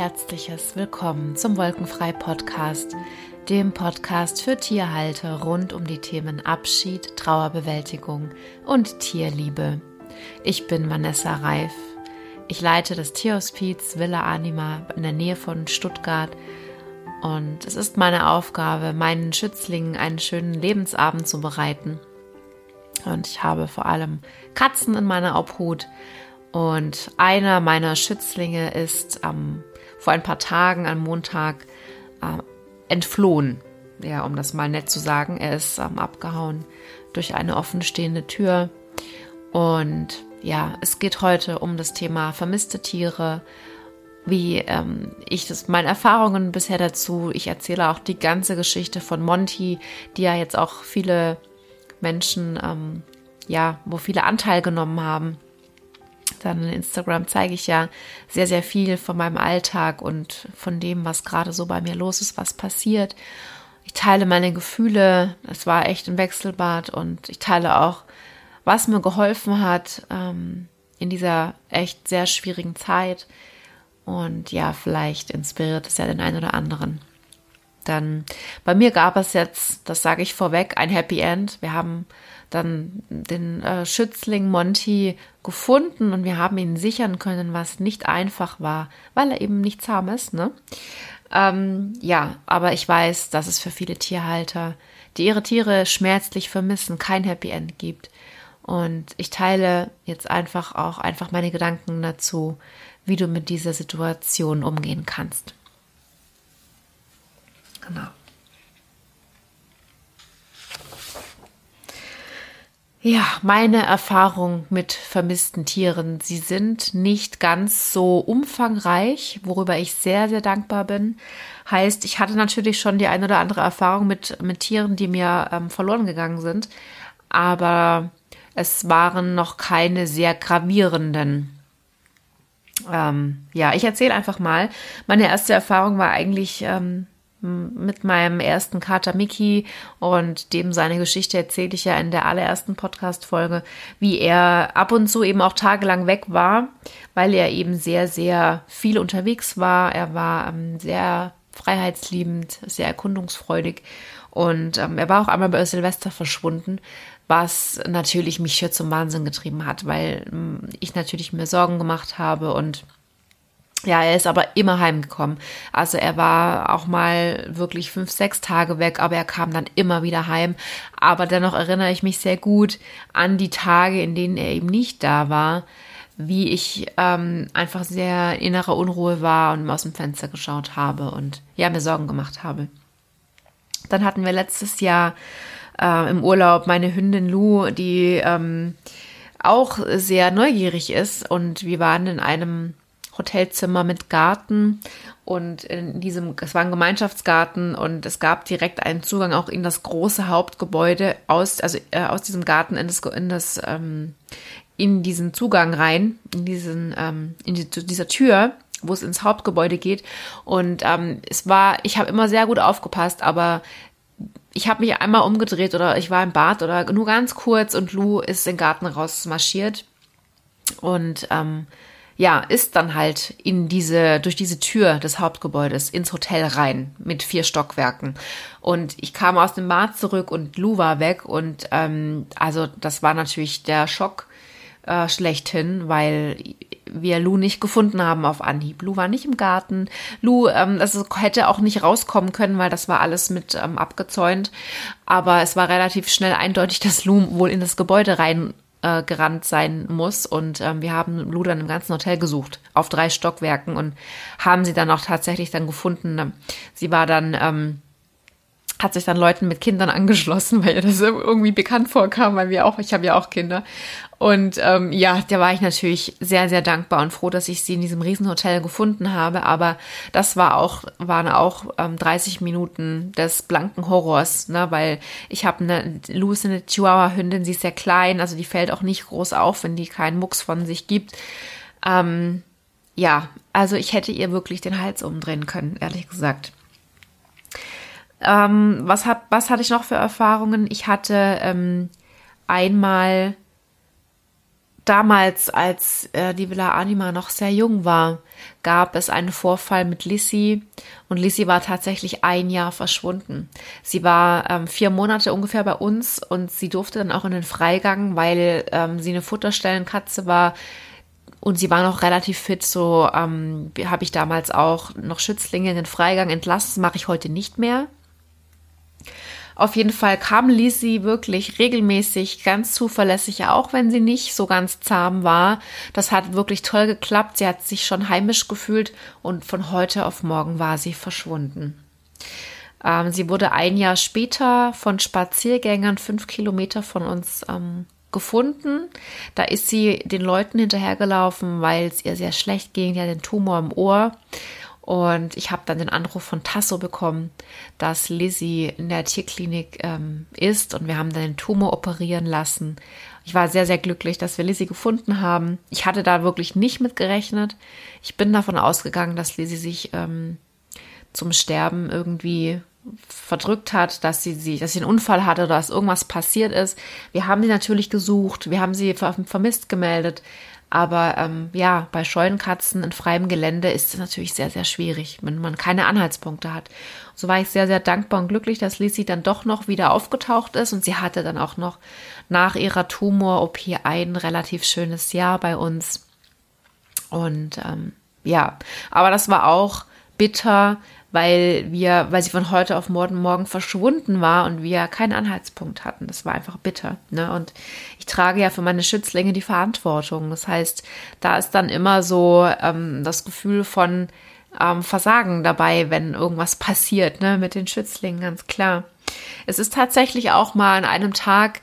herzliches Willkommen zum Wolkenfrei Podcast, dem Podcast für Tierhalter rund um die Themen Abschied, Trauerbewältigung und Tierliebe. Ich bin Vanessa Reif. Ich leite das Tierhospiz Villa Anima in der Nähe von Stuttgart und es ist meine Aufgabe, meinen Schützlingen einen schönen Lebensabend zu bereiten. Und ich habe vor allem Katzen in meiner Obhut. Und einer meiner Schützlinge ist am vor ein paar Tagen am Montag äh, entflohen. Ja, um das mal nett zu sagen. Er ist ähm, abgehauen durch eine offenstehende Tür. Und ja, es geht heute um das Thema vermisste Tiere, wie ähm, ich das, meine Erfahrungen bisher dazu. Ich erzähle auch die ganze Geschichte von Monty, die ja jetzt auch viele Menschen, ähm, ja, wo viele Anteil genommen haben dann in Instagram zeige ich ja sehr, sehr viel von meinem Alltag und von dem, was gerade so bei mir los ist, was passiert. Ich teile meine Gefühle. Es war echt ein Wechselbad und ich teile auch, was mir geholfen hat ähm, in dieser echt sehr schwierigen Zeit. Und ja, vielleicht inspiriert es ja den einen oder anderen. Dann bei mir gab es jetzt, das sage ich vorweg, ein Happy End. Wir haben dann den äh, Schützling Monty gefunden und wir haben ihn sichern können, was nicht einfach war, weil er eben nicht zahm ist. Ne? Ähm, ja, aber ich weiß, dass es für viele Tierhalter, die ihre Tiere schmerzlich vermissen, kein Happy End gibt. Und ich teile jetzt einfach auch einfach meine Gedanken dazu, wie du mit dieser Situation umgehen kannst. Genau. Ja, meine Erfahrung mit vermissten Tieren, sie sind nicht ganz so umfangreich, worüber ich sehr, sehr dankbar bin. Heißt, ich hatte natürlich schon die ein oder andere Erfahrung mit, mit Tieren, die mir ähm, verloren gegangen sind, aber es waren noch keine sehr gravierenden. Ähm, ja, ich erzähle einfach mal. Meine erste Erfahrung war eigentlich ähm, mit meinem ersten Kater Mickey und dem seine Geschichte erzähle ich ja in der allerersten Podcast-Folge, wie er ab und zu eben auch tagelang weg war, weil er eben sehr, sehr viel unterwegs war. Er war ähm, sehr freiheitsliebend, sehr erkundungsfreudig und ähm, er war auch einmal bei Silvester verschwunden, was natürlich mich hier zum Wahnsinn getrieben hat, weil ähm, ich natürlich mir Sorgen gemacht habe und ja, er ist aber immer heimgekommen. Also er war auch mal wirklich fünf, sechs Tage weg, aber er kam dann immer wieder heim. Aber dennoch erinnere ich mich sehr gut an die Tage, in denen er eben nicht da war, wie ich ähm, einfach sehr innerer Unruhe war und aus dem Fenster geschaut habe und ja, mir Sorgen gemacht habe. Dann hatten wir letztes Jahr äh, im Urlaub meine Hündin Lou, die ähm, auch sehr neugierig ist und wir waren in einem Hotelzimmer mit Garten und in diesem, es war ein Gemeinschaftsgarten und es gab direkt einen Zugang auch in das große Hauptgebäude aus, also äh, aus diesem Garten in das, in das, ähm, in diesen Zugang rein, in diesen, ähm, in die, dieser Tür, wo es ins Hauptgebäude geht. Und ähm, es war, ich habe immer sehr gut aufgepasst, aber ich habe mich einmal umgedreht oder ich war im Bad oder nur ganz kurz und Lou ist in den Garten rausmarschiert. Und ähm, ja, ist dann halt in diese, durch diese Tür des Hauptgebäudes ins Hotel rein mit vier Stockwerken. Und ich kam aus dem Bad zurück und Lou war weg und ähm, also das war natürlich der Schock äh, schlechthin, weil wir Lou nicht gefunden haben auf Anhieb. Lou war nicht im Garten. Lou, ähm, das hätte auch nicht rauskommen können, weil das war alles mit ähm, abgezäunt. Aber es war relativ schnell eindeutig, dass Lou wohl in das Gebäude rein äh, gerannt sein muss. Und ähm, wir haben Lou dann im ganzen Hotel gesucht, auf drei Stockwerken und haben sie dann auch tatsächlich dann gefunden. Sie war dann, ähm, hat sich dann Leuten mit Kindern angeschlossen, weil ihr das irgendwie bekannt vorkam, weil wir auch, ich habe ja auch Kinder. Und ähm, ja, da war ich natürlich sehr, sehr dankbar und froh, dass ich sie in diesem Riesenhotel gefunden habe. Aber das war auch, waren auch ähm, 30 Minuten des blanken Horrors, ne? weil ich habe eine Lucy, eine Chihuahua-Hündin, sie ist sehr klein, also die fällt auch nicht groß auf, wenn die keinen Mucks von sich gibt. Ähm, ja, also ich hätte ihr wirklich den Hals umdrehen können, ehrlich gesagt. Ähm, was, hat, was hatte ich noch für Erfahrungen? Ich hatte ähm, einmal damals, als äh, die Villa Anima noch sehr jung war, gab es einen Vorfall mit Lissy und Lissy war tatsächlich ein Jahr verschwunden. Sie war ähm, vier Monate ungefähr bei uns und sie durfte dann auch in den Freigang, weil ähm, sie eine Futterstellenkatze war und sie war noch relativ fit. So ähm, habe ich damals auch noch Schützlinge in den Freigang entlassen. Das mache ich heute nicht mehr. Auf jeden Fall kam Lizzie wirklich regelmäßig, ganz zuverlässig, auch wenn sie nicht so ganz zahm war. Das hat wirklich toll geklappt. Sie hat sich schon heimisch gefühlt und von heute auf morgen war sie verschwunden. Ähm, sie wurde ein Jahr später von Spaziergängern fünf Kilometer von uns ähm, gefunden. Da ist sie den Leuten hinterhergelaufen, weil es ihr sehr schlecht ging. Hat den Tumor im Ohr und ich habe dann den Anruf von Tasso bekommen, dass Lizzie in der Tierklinik ähm, ist und wir haben dann den Tumor operieren lassen. Ich war sehr, sehr glücklich, dass wir Lizzie gefunden haben. Ich hatte da wirklich nicht mit gerechnet. Ich bin davon ausgegangen, dass Lizzie sich ähm, zum Sterben irgendwie verdrückt hat, dass sie, sie, dass sie einen Unfall hatte oder dass irgendwas passiert ist. Wir haben sie natürlich gesucht, wir haben sie vermisst gemeldet, aber ähm, ja, bei Scheunenkatzen in freiem Gelände ist es natürlich sehr, sehr schwierig, wenn man keine Anhaltspunkte hat. So war ich sehr, sehr dankbar und glücklich, dass Lizzie dann doch noch wieder aufgetaucht ist und sie hatte dann auch noch nach ihrer Tumor-OP ein relativ schönes Jahr bei uns. Und ähm, ja, aber das war auch bitter, weil wir, weil sie von heute auf morgen, verschwunden war und wir keinen Anhaltspunkt hatten. Das war einfach bitter. Ne? Und ich trage ja für meine Schützlinge die Verantwortung. Das heißt, da ist dann immer so ähm, das Gefühl von ähm, Versagen dabei, wenn irgendwas passiert, ne, mit den Schützlingen, ganz klar. Es ist tatsächlich auch mal an einem Tag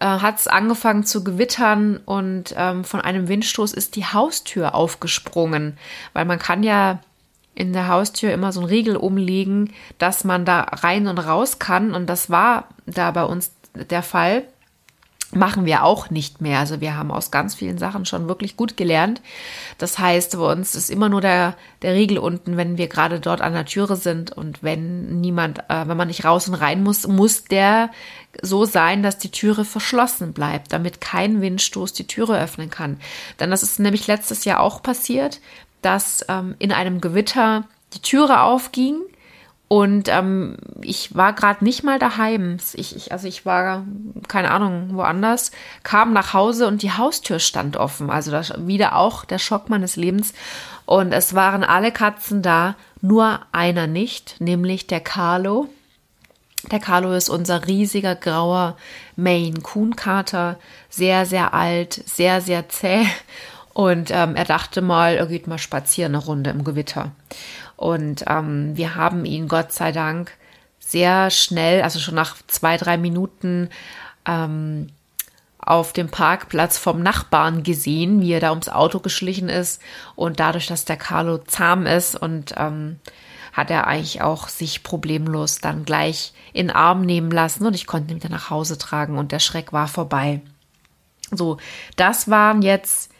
äh, hat es angefangen zu gewittern und ähm, von einem Windstoß ist die Haustür aufgesprungen, weil man kann ja in der Haustür immer so ein Riegel umlegen, dass man da rein und raus kann. Und das war da bei uns der Fall. Machen wir auch nicht mehr. Also wir haben aus ganz vielen Sachen schon wirklich gut gelernt. Das heißt, bei uns ist immer nur der, der Riegel unten, wenn wir gerade dort an der Türe sind. Und wenn niemand, äh, wenn man nicht raus und rein muss, muss der so sein, dass die Türe verschlossen bleibt, damit kein Windstoß die Türe öffnen kann. Denn das ist nämlich letztes Jahr auch passiert dass ähm, in einem Gewitter die Türe aufging und ähm, ich war gerade nicht mal daheim. Ich, ich, also ich war, keine Ahnung, woanders, kam nach Hause und die Haustür stand offen. Also das, wieder auch der Schock meines Lebens. Und es waren alle Katzen da, nur einer nicht, nämlich der Carlo. Der Carlo ist unser riesiger grauer Maine Coon Kater, sehr, sehr alt, sehr, sehr zäh und ähm, er dachte mal, er geht mal spazieren eine Runde im Gewitter. Und ähm, wir haben ihn Gott sei Dank sehr schnell, also schon nach zwei, drei Minuten, ähm, auf dem Parkplatz vom Nachbarn gesehen, wie er da ums Auto geschlichen ist. Und dadurch, dass der Carlo zahm ist und ähm, hat er eigentlich auch sich problemlos dann gleich in den Arm nehmen lassen und ich konnte ihn wieder nach Hause tragen und der Schreck war vorbei. So, das waren jetzt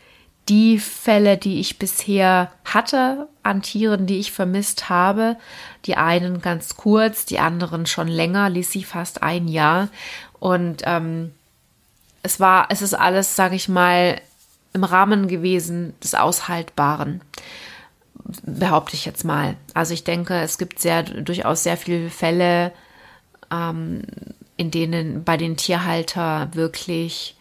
die Fälle, die ich bisher hatte an Tieren, die ich vermisst habe. Die einen ganz kurz, die anderen schon länger, Lissy fast ein Jahr. Und ähm, es war, es ist alles, sage ich mal, im Rahmen gewesen des Aushaltbaren, behaupte ich jetzt mal. Also ich denke, es gibt sehr durchaus sehr viele Fälle, ähm, in denen bei den Tierhalter wirklich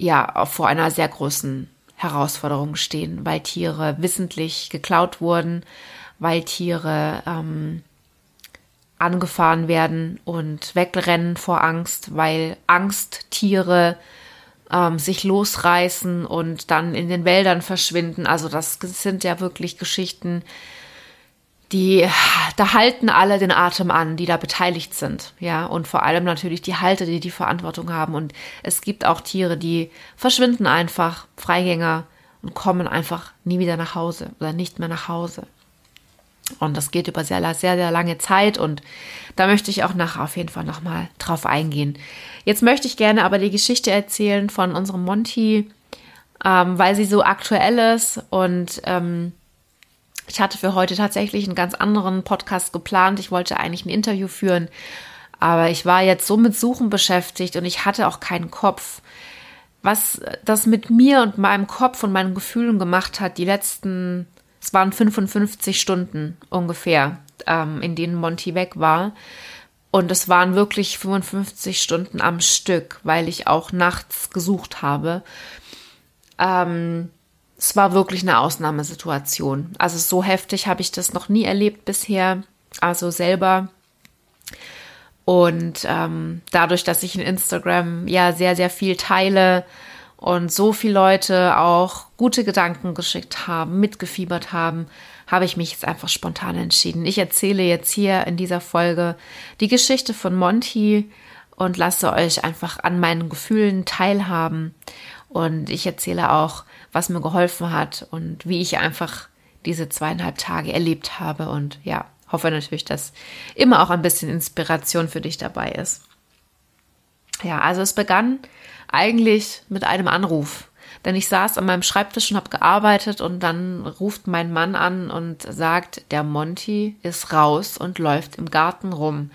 ja vor einer sehr großen Herausforderung stehen, weil Tiere wissentlich geklaut wurden, weil Tiere ähm, angefahren werden und wegrennen vor Angst, weil Angsttiere ähm, sich losreißen und dann in den Wäldern verschwinden. Also das sind ja wirklich Geschichten, die, da halten alle den Atem an, die da beteiligt sind, ja, und vor allem natürlich die Halter, die die Verantwortung haben. Und es gibt auch Tiere, die verschwinden einfach, Freigänger, und kommen einfach nie wieder nach Hause oder nicht mehr nach Hause. Und das geht über sehr, sehr, sehr lange Zeit und da möchte ich auch nachher auf jeden Fall nochmal drauf eingehen. Jetzt möchte ich gerne aber die Geschichte erzählen von unserem Monty, ähm, weil sie so aktuell ist und ähm, ich hatte für heute tatsächlich einen ganz anderen Podcast geplant. Ich wollte eigentlich ein Interview führen, aber ich war jetzt so mit Suchen beschäftigt und ich hatte auch keinen Kopf. was das mit mir und meinem Kopf und meinen Gefühlen gemacht hat, die letzten, es waren 55 Stunden ungefähr, ähm, in denen Monty weg war. Und es waren wirklich 55 Stunden am Stück, weil ich auch nachts gesucht habe. Ähm, es war wirklich eine Ausnahmesituation. Also so heftig habe ich das noch nie erlebt bisher. Also selber. Und ähm, dadurch, dass ich in Instagram ja sehr, sehr viel teile und so viele Leute auch gute Gedanken geschickt haben, mitgefiebert haben, habe ich mich jetzt einfach spontan entschieden. Ich erzähle jetzt hier in dieser Folge die Geschichte von Monty und lasse euch einfach an meinen Gefühlen teilhaben. Und ich erzähle auch, was mir geholfen hat und wie ich einfach diese zweieinhalb Tage erlebt habe. Und ja, hoffe natürlich, dass immer auch ein bisschen Inspiration für dich dabei ist. Ja, also es begann eigentlich mit einem Anruf. Denn ich saß an meinem Schreibtisch und habe gearbeitet und dann ruft mein Mann an und sagt, der Monty ist raus und läuft im Garten rum.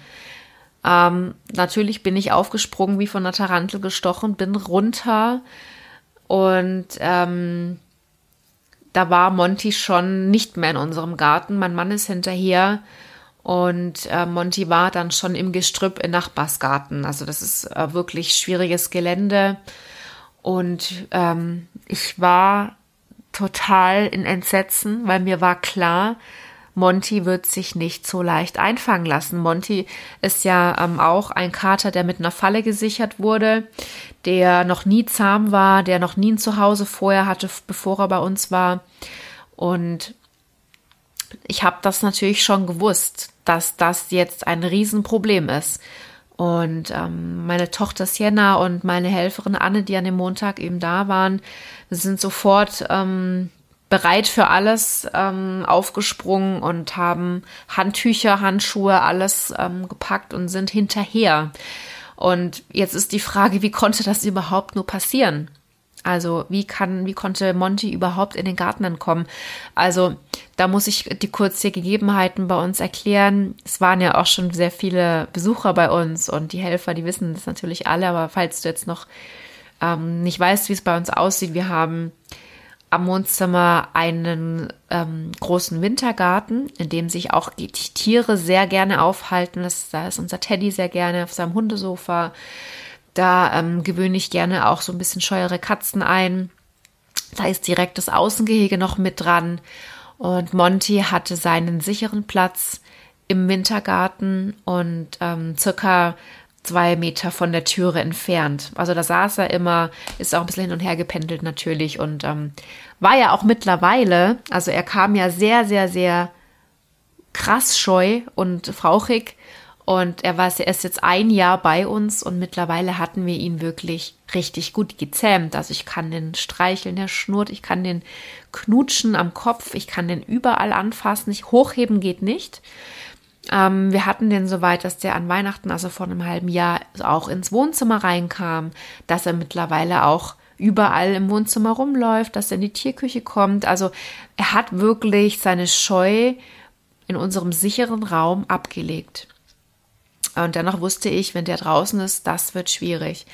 Ähm, natürlich bin ich aufgesprungen, wie von einer Tarantel gestochen, bin runter und ähm, da war Monty schon nicht mehr in unserem Garten. Mein Mann ist hinterher und äh, Monty war dann schon im Gestrüpp im Nachbarsgarten. Also das ist äh, wirklich schwieriges Gelände. Und ähm, ich war total in Entsetzen, weil mir war klar, Monty wird sich nicht so leicht einfangen lassen. Monty ist ja ähm, auch ein Kater, der mit einer Falle gesichert wurde, der noch nie zahm war, der noch nie ein Zuhause vorher hatte, bevor er bei uns war. Und ich habe das natürlich schon gewusst, dass das jetzt ein Riesenproblem ist. Und ähm, meine Tochter Sienna und meine Helferin Anne, die an dem Montag eben da waren, sind sofort ähm, bereit für alles ähm, aufgesprungen und haben Handtücher, Handschuhe, alles ähm, gepackt und sind hinterher. Und jetzt ist die Frage, wie konnte das überhaupt nur passieren? Also wie kann, wie konnte Monty überhaupt in den Garten entkommen? Also da muss ich die kurz die Gegebenheiten bei uns erklären. Es waren ja auch schon sehr viele Besucher bei uns und die Helfer, die wissen das natürlich alle. Aber falls du jetzt noch ähm, nicht weißt, wie es bei uns aussieht, wir haben am Wohnzimmer einen ähm, großen Wintergarten, in dem sich auch die Tiere sehr gerne aufhalten. Das, da ist unser Teddy sehr gerne auf seinem Hundesofa. Da ähm, gewöhne ich gerne auch so ein bisschen scheuere Katzen ein. Da ist direkt das Außengehege noch mit dran. Und Monty hatte seinen sicheren Platz im Wintergarten und ähm, circa zwei Meter von der Türe entfernt. Also da saß er immer, ist auch ein bisschen hin und her gependelt natürlich und ähm, war ja auch mittlerweile, also er kam ja sehr, sehr, sehr krass scheu und frauchig und er war er ist jetzt ein Jahr bei uns und mittlerweile hatten wir ihn wirklich richtig gut gezähmt. Also ich kann den streicheln, der schnurrt, ich kann den knutschen am Kopf, ich kann den überall anfassen, nicht hochheben geht nicht. Ähm, wir hatten den so weit, dass der an Weihnachten, also vor einem halben Jahr, auch ins Wohnzimmer reinkam, dass er mittlerweile auch überall im Wohnzimmer rumläuft, dass er in die Tierküche kommt. Also er hat wirklich seine Scheu in unserem sicheren Raum abgelegt. Und dennoch wusste ich, wenn der draußen ist, das wird schwierig.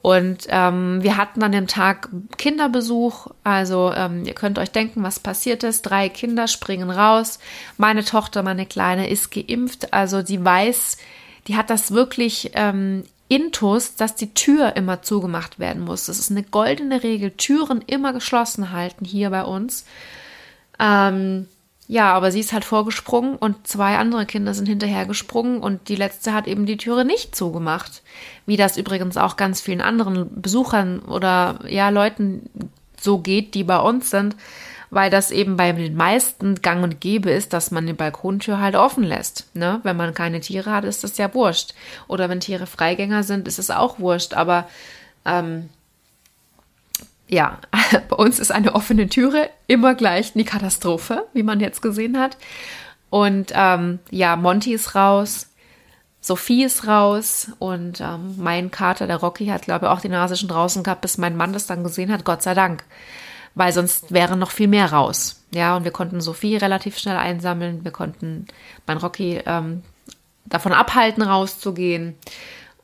Und ähm, wir hatten an dem Tag Kinderbesuch. Also ähm, ihr könnt euch denken, was passiert ist. Drei Kinder springen raus. Meine Tochter, meine Kleine, ist geimpft. Also sie weiß, die hat das wirklich ähm, intus, dass die Tür immer zugemacht werden muss. Das ist eine goldene Regel. Türen immer geschlossen halten hier bei uns. Ähm, ja, aber sie ist halt vorgesprungen und zwei andere Kinder sind hinterhergesprungen und die letzte hat eben die Türe nicht zugemacht. Wie das übrigens auch ganz vielen anderen Besuchern oder ja Leuten so geht, die bei uns sind, weil das eben bei den meisten gang und gäbe ist, dass man die Balkontür halt offen lässt. Ne? Wenn man keine Tiere hat, ist das ja wurscht. Oder wenn Tiere Freigänger sind, ist es auch wurscht. Aber ähm, ja, bei uns ist eine offene Türe immer gleich eine Katastrophe, wie man jetzt gesehen hat. Und ähm, ja, Monty ist raus, Sophie ist raus und ähm, mein Kater, der Rocky, hat, glaube ich, auch die Nase schon draußen gehabt, bis mein Mann das dann gesehen hat, Gott sei Dank. Weil sonst wäre noch viel mehr raus. Ja, und wir konnten Sophie relativ schnell einsammeln. Wir konnten mein Rocky ähm, davon abhalten, rauszugehen.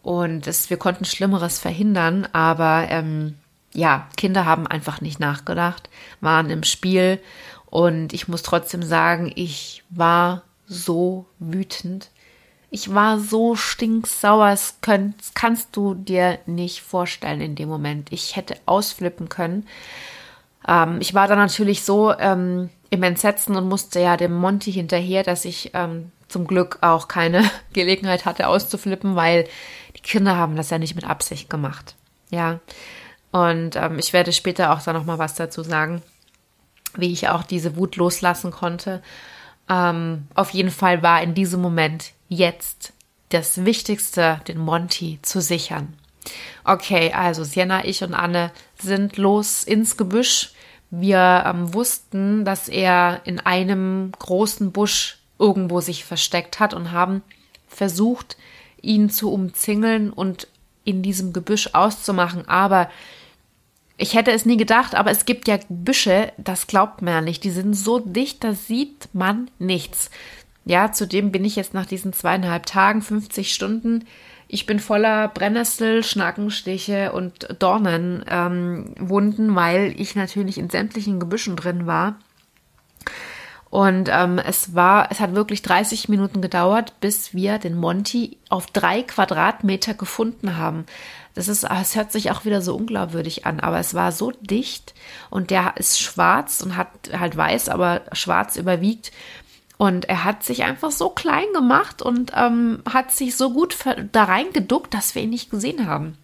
Und es, wir konnten Schlimmeres verhindern, aber ähm, ja, Kinder haben einfach nicht nachgedacht, waren im Spiel und ich muss trotzdem sagen, ich war so wütend. Ich war so stinksauer, das kannst du dir nicht vorstellen in dem Moment. Ich hätte ausflippen können. Ähm, ich war dann natürlich so ähm, im Entsetzen und musste ja dem Monty hinterher, dass ich ähm, zum Glück auch keine Gelegenheit hatte auszuflippen, weil die Kinder haben das ja nicht mit Absicht gemacht. Ja. Und ähm, ich werde später auch da noch mal was dazu sagen, wie ich auch diese Wut loslassen konnte. Ähm, auf jeden Fall war in diesem Moment jetzt das Wichtigste, den Monty zu sichern. Okay, also Sienna, ich und Anne sind los ins Gebüsch. Wir ähm, wussten, dass er in einem großen Busch irgendwo sich versteckt hat und haben versucht, ihn zu umzingeln und in diesem Gebüsch auszumachen. Aber ich hätte es nie gedacht, aber es gibt ja Büsche, das glaubt man ja nicht. Die sind so dicht, da sieht man nichts. Ja, zudem bin ich jetzt nach diesen zweieinhalb Tagen, 50 Stunden, ich bin voller Brennnessel, Schnackenstiche und Dornenwunden, ähm, weil ich natürlich in sämtlichen Gebüschen drin war. Und ähm, es war, es hat wirklich 30 Minuten gedauert, bis wir den Monty auf drei Quadratmeter gefunden haben. Das ist, es hört sich auch wieder so unglaubwürdig an, aber es war so dicht und der ist schwarz und hat halt weiß, aber schwarz überwiegt. Und er hat sich einfach so klein gemacht und ähm, hat sich so gut da reingeduckt, dass wir ihn nicht gesehen haben.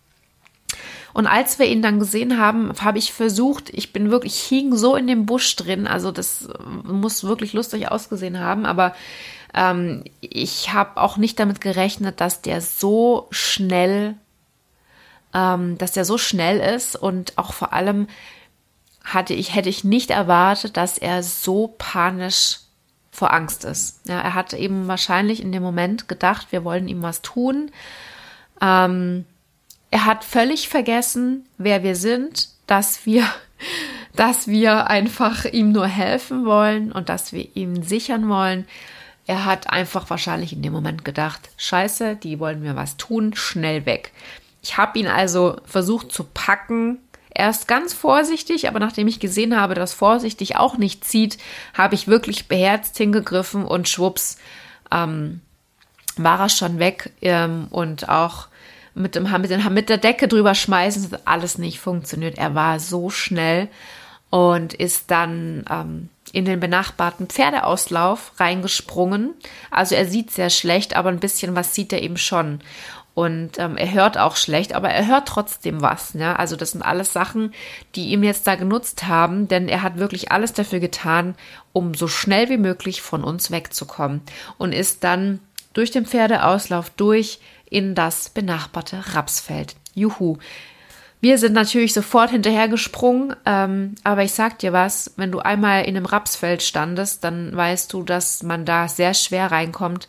Und als wir ihn dann gesehen haben, habe ich versucht, ich bin wirklich, ich hing so in dem Busch drin, also das muss wirklich lustig ausgesehen haben, aber ähm, ich habe auch nicht damit gerechnet, dass der so schnell ähm, dass der so schnell ist und auch vor allem hatte ich, hätte ich nicht erwartet, dass er so panisch vor Angst ist. Ja, er hat eben wahrscheinlich in dem Moment gedacht, wir wollen ihm was tun. Ähm, er hat völlig vergessen, wer wir sind, dass wir, dass wir einfach ihm nur helfen wollen und dass wir ihm sichern wollen. Er hat einfach wahrscheinlich in dem Moment gedacht, scheiße, die wollen mir was tun, schnell weg. Ich habe ihn also versucht zu packen. Erst ganz vorsichtig, aber nachdem ich gesehen habe, dass vorsichtig auch nicht zieht, habe ich wirklich beherzt hingegriffen und schwupps ähm, war er schon weg ähm, und auch mit, dem, mit, den, mit der Decke drüber schmeißen, hat alles nicht funktioniert. Er war so schnell und ist dann ähm, in den benachbarten Pferdeauslauf reingesprungen. Also er sieht sehr schlecht, aber ein bisschen was sieht er eben schon. Und ähm, er hört auch schlecht, aber er hört trotzdem was. Ja? Also das sind alles Sachen, die ihm jetzt da genutzt haben, denn er hat wirklich alles dafür getan, um so schnell wie möglich von uns wegzukommen und ist dann durch den Pferdeauslauf durch in das benachbarte Rapsfeld. Juhu. Wir sind natürlich sofort hinterhergesprungen, ähm, aber ich sag dir was, wenn du einmal in einem Rapsfeld standest, dann weißt du, dass man da sehr schwer reinkommt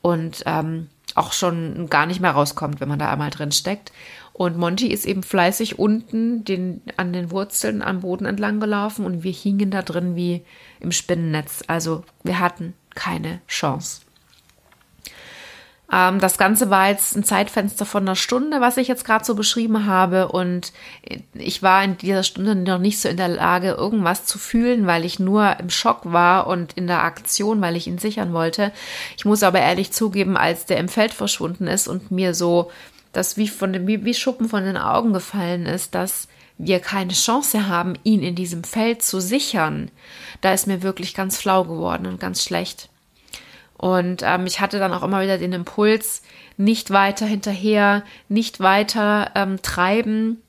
und ähm, auch schon gar nicht mehr rauskommt, wenn man da einmal drin steckt. Und Monty ist eben fleißig unten den, an den Wurzeln am Boden entlang gelaufen und wir hingen da drin wie im Spinnennetz. Also wir hatten keine Chance. Ähm, das Ganze war jetzt ein Zeitfenster von einer Stunde, was ich jetzt gerade so beschrieben habe. Und ich war in dieser Stunde noch nicht so in der Lage, irgendwas zu fühlen, weil ich nur im Schock war und in der Aktion, weil ich ihn sichern wollte. Ich muss aber ehrlich zugeben, als der im Feld verschwunden ist und mir so das wie von dem, wie, wie Schuppen von den Augen gefallen ist, dass wir keine Chance haben, ihn in diesem Feld zu sichern. Da ist mir wirklich ganz flau geworden und ganz schlecht. Und ähm, ich hatte dann auch immer wieder den Impuls, nicht weiter hinterher, nicht weiter ähm, treiben.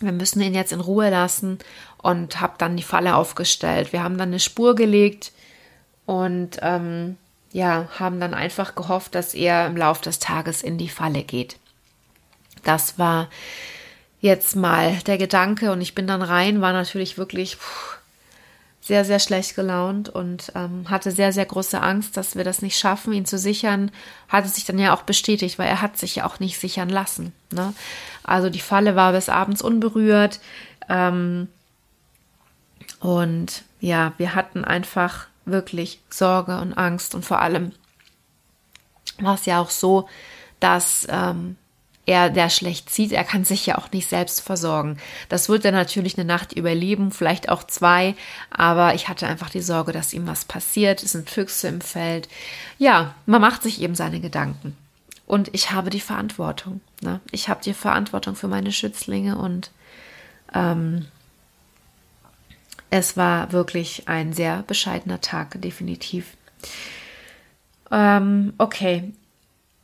Wir müssen ihn jetzt in Ruhe lassen und habe dann die Falle aufgestellt. Wir haben dann eine Spur gelegt und ähm, ja, haben dann einfach gehofft, dass er im Laufe des Tages in die Falle geht. Das war jetzt mal der Gedanke und ich bin dann rein, war natürlich wirklich puh, sehr, sehr schlecht gelaunt und ähm, hatte sehr, sehr große Angst, dass wir das nicht schaffen, ihn zu sichern. Hatte sich dann ja auch bestätigt, weil er hat sich ja auch nicht sichern lassen. Ne? Also die Falle war bis abends unberührt. Ähm, und ja, wir hatten einfach wirklich Sorge und Angst. Und vor allem war es ja auch so, dass ähm, er, der schlecht sieht, er kann sich ja auch nicht selbst versorgen. Das wird er natürlich eine Nacht überleben, vielleicht auch zwei, aber ich hatte einfach die Sorge, dass ihm was passiert. Es sind Füchse im Feld. Ja, man macht sich eben seine Gedanken. Und ich habe die Verantwortung. Ne? Ich habe die Verantwortung für meine Schützlinge und ähm, es war wirklich ein sehr bescheidener Tag, definitiv. Ähm, okay,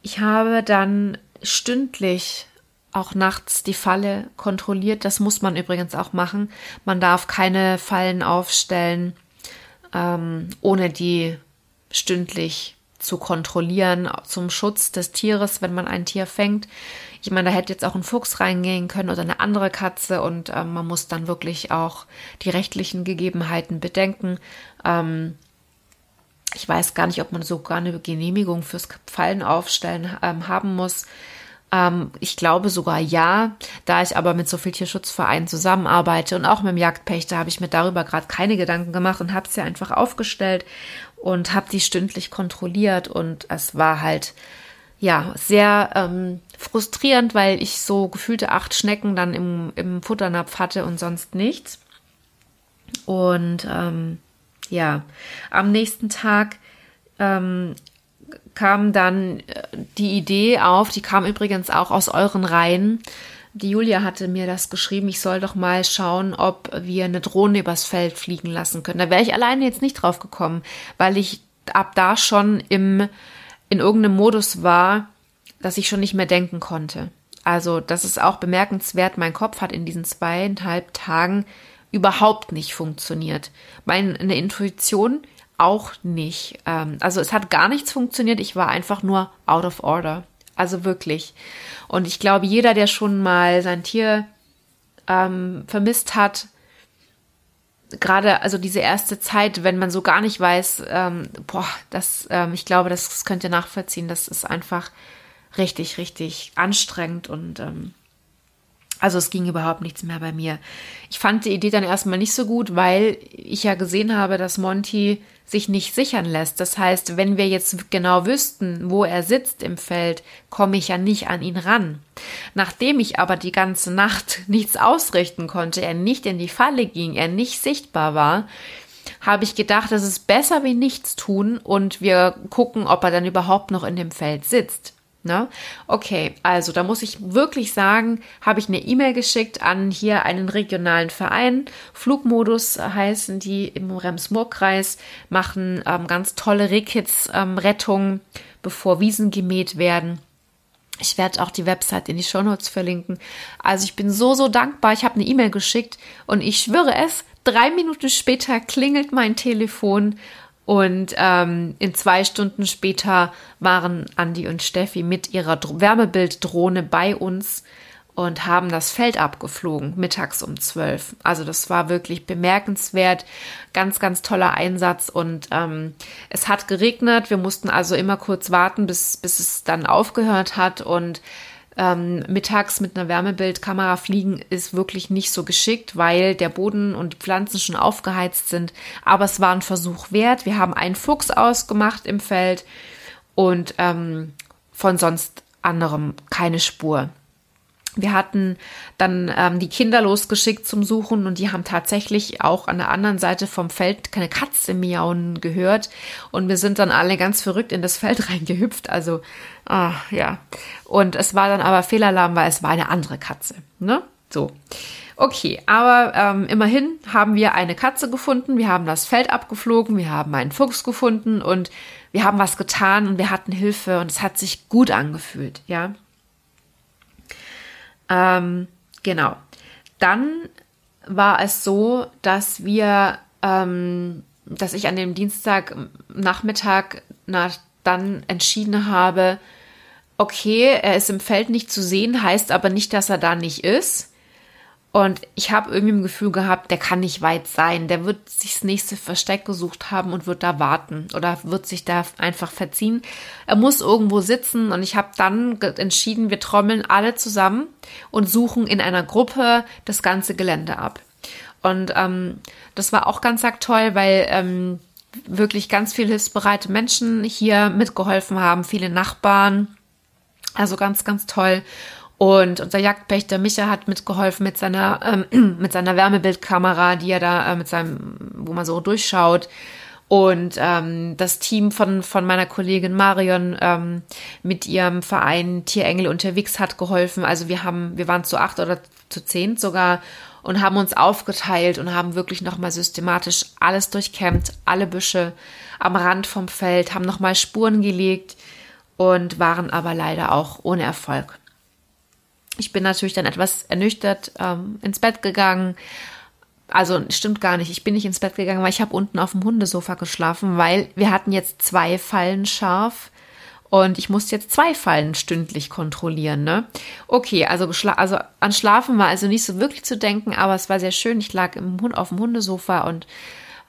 ich habe dann stündlich auch nachts die Falle kontrolliert. Das muss man übrigens auch machen. Man darf keine Fallen aufstellen, ähm, ohne die stündlich zu kontrollieren zum Schutz des Tieres, wenn man ein Tier fängt. Ich meine, da hätte jetzt auch ein Fuchs reingehen können oder eine andere Katze und ähm, man muss dann wirklich auch die rechtlichen Gegebenheiten bedenken. Ähm, ich weiß gar nicht, ob man sogar eine Genehmigung fürs Fallen aufstellen ähm, haben muss. Ähm, ich glaube sogar ja. Da ich aber mit so viel Tierschutzvereinen zusammenarbeite und auch mit dem Jagdpächter habe ich mir darüber gerade keine Gedanken gemacht und habe es ja einfach aufgestellt und habe die stündlich kontrolliert und es war halt ja sehr ähm, frustrierend, weil ich so gefühlte acht Schnecken dann im, im Futternapf hatte und sonst nichts. Und ähm, ja, am nächsten Tag ähm, kam dann äh, die Idee auf, die kam übrigens auch aus euren Reihen. Die Julia hatte mir das geschrieben, ich soll doch mal schauen, ob wir eine Drohne übers Feld fliegen lassen können. Da wäre ich alleine jetzt nicht drauf gekommen, weil ich ab da schon im, in irgendeinem Modus war, dass ich schon nicht mehr denken konnte. Also, das ist auch bemerkenswert. Mein Kopf hat in diesen zweieinhalb Tagen überhaupt nicht funktioniert. Meine Intuition auch nicht. Ähm, also es hat gar nichts funktioniert. Ich war einfach nur out of order. Also wirklich. Und ich glaube, jeder, der schon mal sein Tier ähm, vermisst hat, gerade also diese erste Zeit, wenn man so gar nicht weiß, ähm, boah, das, ähm, ich glaube, das, könnt ihr nachvollziehen. Das ist einfach richtig, richtig anstrengend und ähm, also es ging überhaupt nichts mehr bei mir. Ich fand die Idee dann erstmal nicht so gut, weil ich ja gesehen habe, dass Monty sich nicht sichern lässt. Das heißt, wenn wir jetzt genau wüssten, wo er sitzt im Feld, komme ich ja nicht an ihn ran. Nachdem ich aber die ganze Nacht nichts ausrichten konnte, er nicht in die Falle ging, er nicht sichtbar war, habe ich gedacht, das ist besser wie nichts tun und wir gucken, ob er dann überhaupt noch in dem Feld sitzt. Ne? Okay, also da muss ich wirklich sagen, habe ich eine E-Mail geschickt an hier einen regionalen Verein. Flugmodus heißen die im Rems-Murr-Kreis, machen ähm, ganz tolle Rehkitz-Rettungen, ähm, bevor Wiesen gemäht werden. Ich werde auch die Website in die Shownotes verlinken. Also ich bin so, so dankbar. Ich habe eine E-Mail geschickt und ich schwöre es, drei Minuten später klingelt mein Telefon und ähm, in zwei Stunden später waren Andi und Steffi mit ihrer Wärmebilddrohne bei uns und haben das Feld abgeflogen, mittags um zwölf. Also das war wirklich bemerkenswert, ganz, ganz toller Einsatz und ähm, es hat geregnet. Wir mussten also immer kurz warten, bis, bis es dann aufgehört hat und ähm, mittags mit einer Wärmebildkamera fliegen ist wirklich nicht so geschickt, weil der Boden und die Pflanzen schon aufgeheizt sind. Aber es war ein Versuch wert. Wir haben einen Fuchs ausgemacht im Feld und ähm, von sonst anderem keine Spur. Wir hatten dann ähm, die Kinder losgeschickt zum Suchen und die haben tatsächlich auch an der anderen Seite vom Feld keine Katze miauen gehört und wir sind dann alle ganz verrückt in das Feld reingehüpft. Also ah, ja und es war dann aber Fehlalarm, weil es war eine andere Katze. Ne? So. Okay, aber ähm, immerhin haben wir eine Katze gefunden, wir haben das Feld abgeflogen, wir haben einen Fuchs gefunden und wir haben was getan und wir hatten Hilfe und es hat sich gut angefühlt, ja. Ähm, genau. Dann war es so, dass wir, ähm, dass ich an dem Dienstagnachmittag nach, dann entschieden habe, okay, er ist im Feld nicht zu sehen, heißt aber nicht, dass er da nicht ist. Und ich habe irgendwie ein Gefühl gehabt, der kann nicht weit sein. Der wird sich das nächste Versteck gesucht haben und wird da warten oder wird sich da einfach verziehen. Er muss irgendwo sitzen und ich habe dann entschieden, wir trommeln alle zusammen und suchen in einer Gruppe das ganze Gelände ab. Und ähm, das war auch ganz toll, weil ähm, wirklich ganz viele hilfsbereite Menschen hier mitgeholfen haben, viele Nachbarn. Also ganz, ganz toll. Und unser Jagdpächter Micha hat mitgeholfen mit seiner, ähm, mit seiner Wärmebildkamera, die er da äh, mit seinem, wo man so durchschaut. Und ähm, das Team von, von meiner Kollegin Marion ähm, mit ihrem Verein Tierengel unterwegs hat geholfen. Also wir haben, wir waren zu acht oder zu zehn sogar und haben uns aufgeteilt und haben wirklich nochmal systematisch alles durchkämmt, alle Büsche am Rand vom Feld, haben nochmal Spuren gelegt und waren aber leider auch ohne Erfolg. Ich bin natürlich dann etwas ernüchtert ähm, ins Bett gegangen, also stimmt gar nicht. Ich bin nicht ins Bett gegangen, weil ich habe unten auf dem Hundesofa geschlafen, weil wir hatten jetzt zwei Fallen scharf und ich musste jetzt zwei Fallen stündlich kontrollieren. Ne? Okay, also, also an Schlafen war also nicht so wirklich zu denken, aber es war sehr schön. Ich lag im Hund auf dem Hundesofa und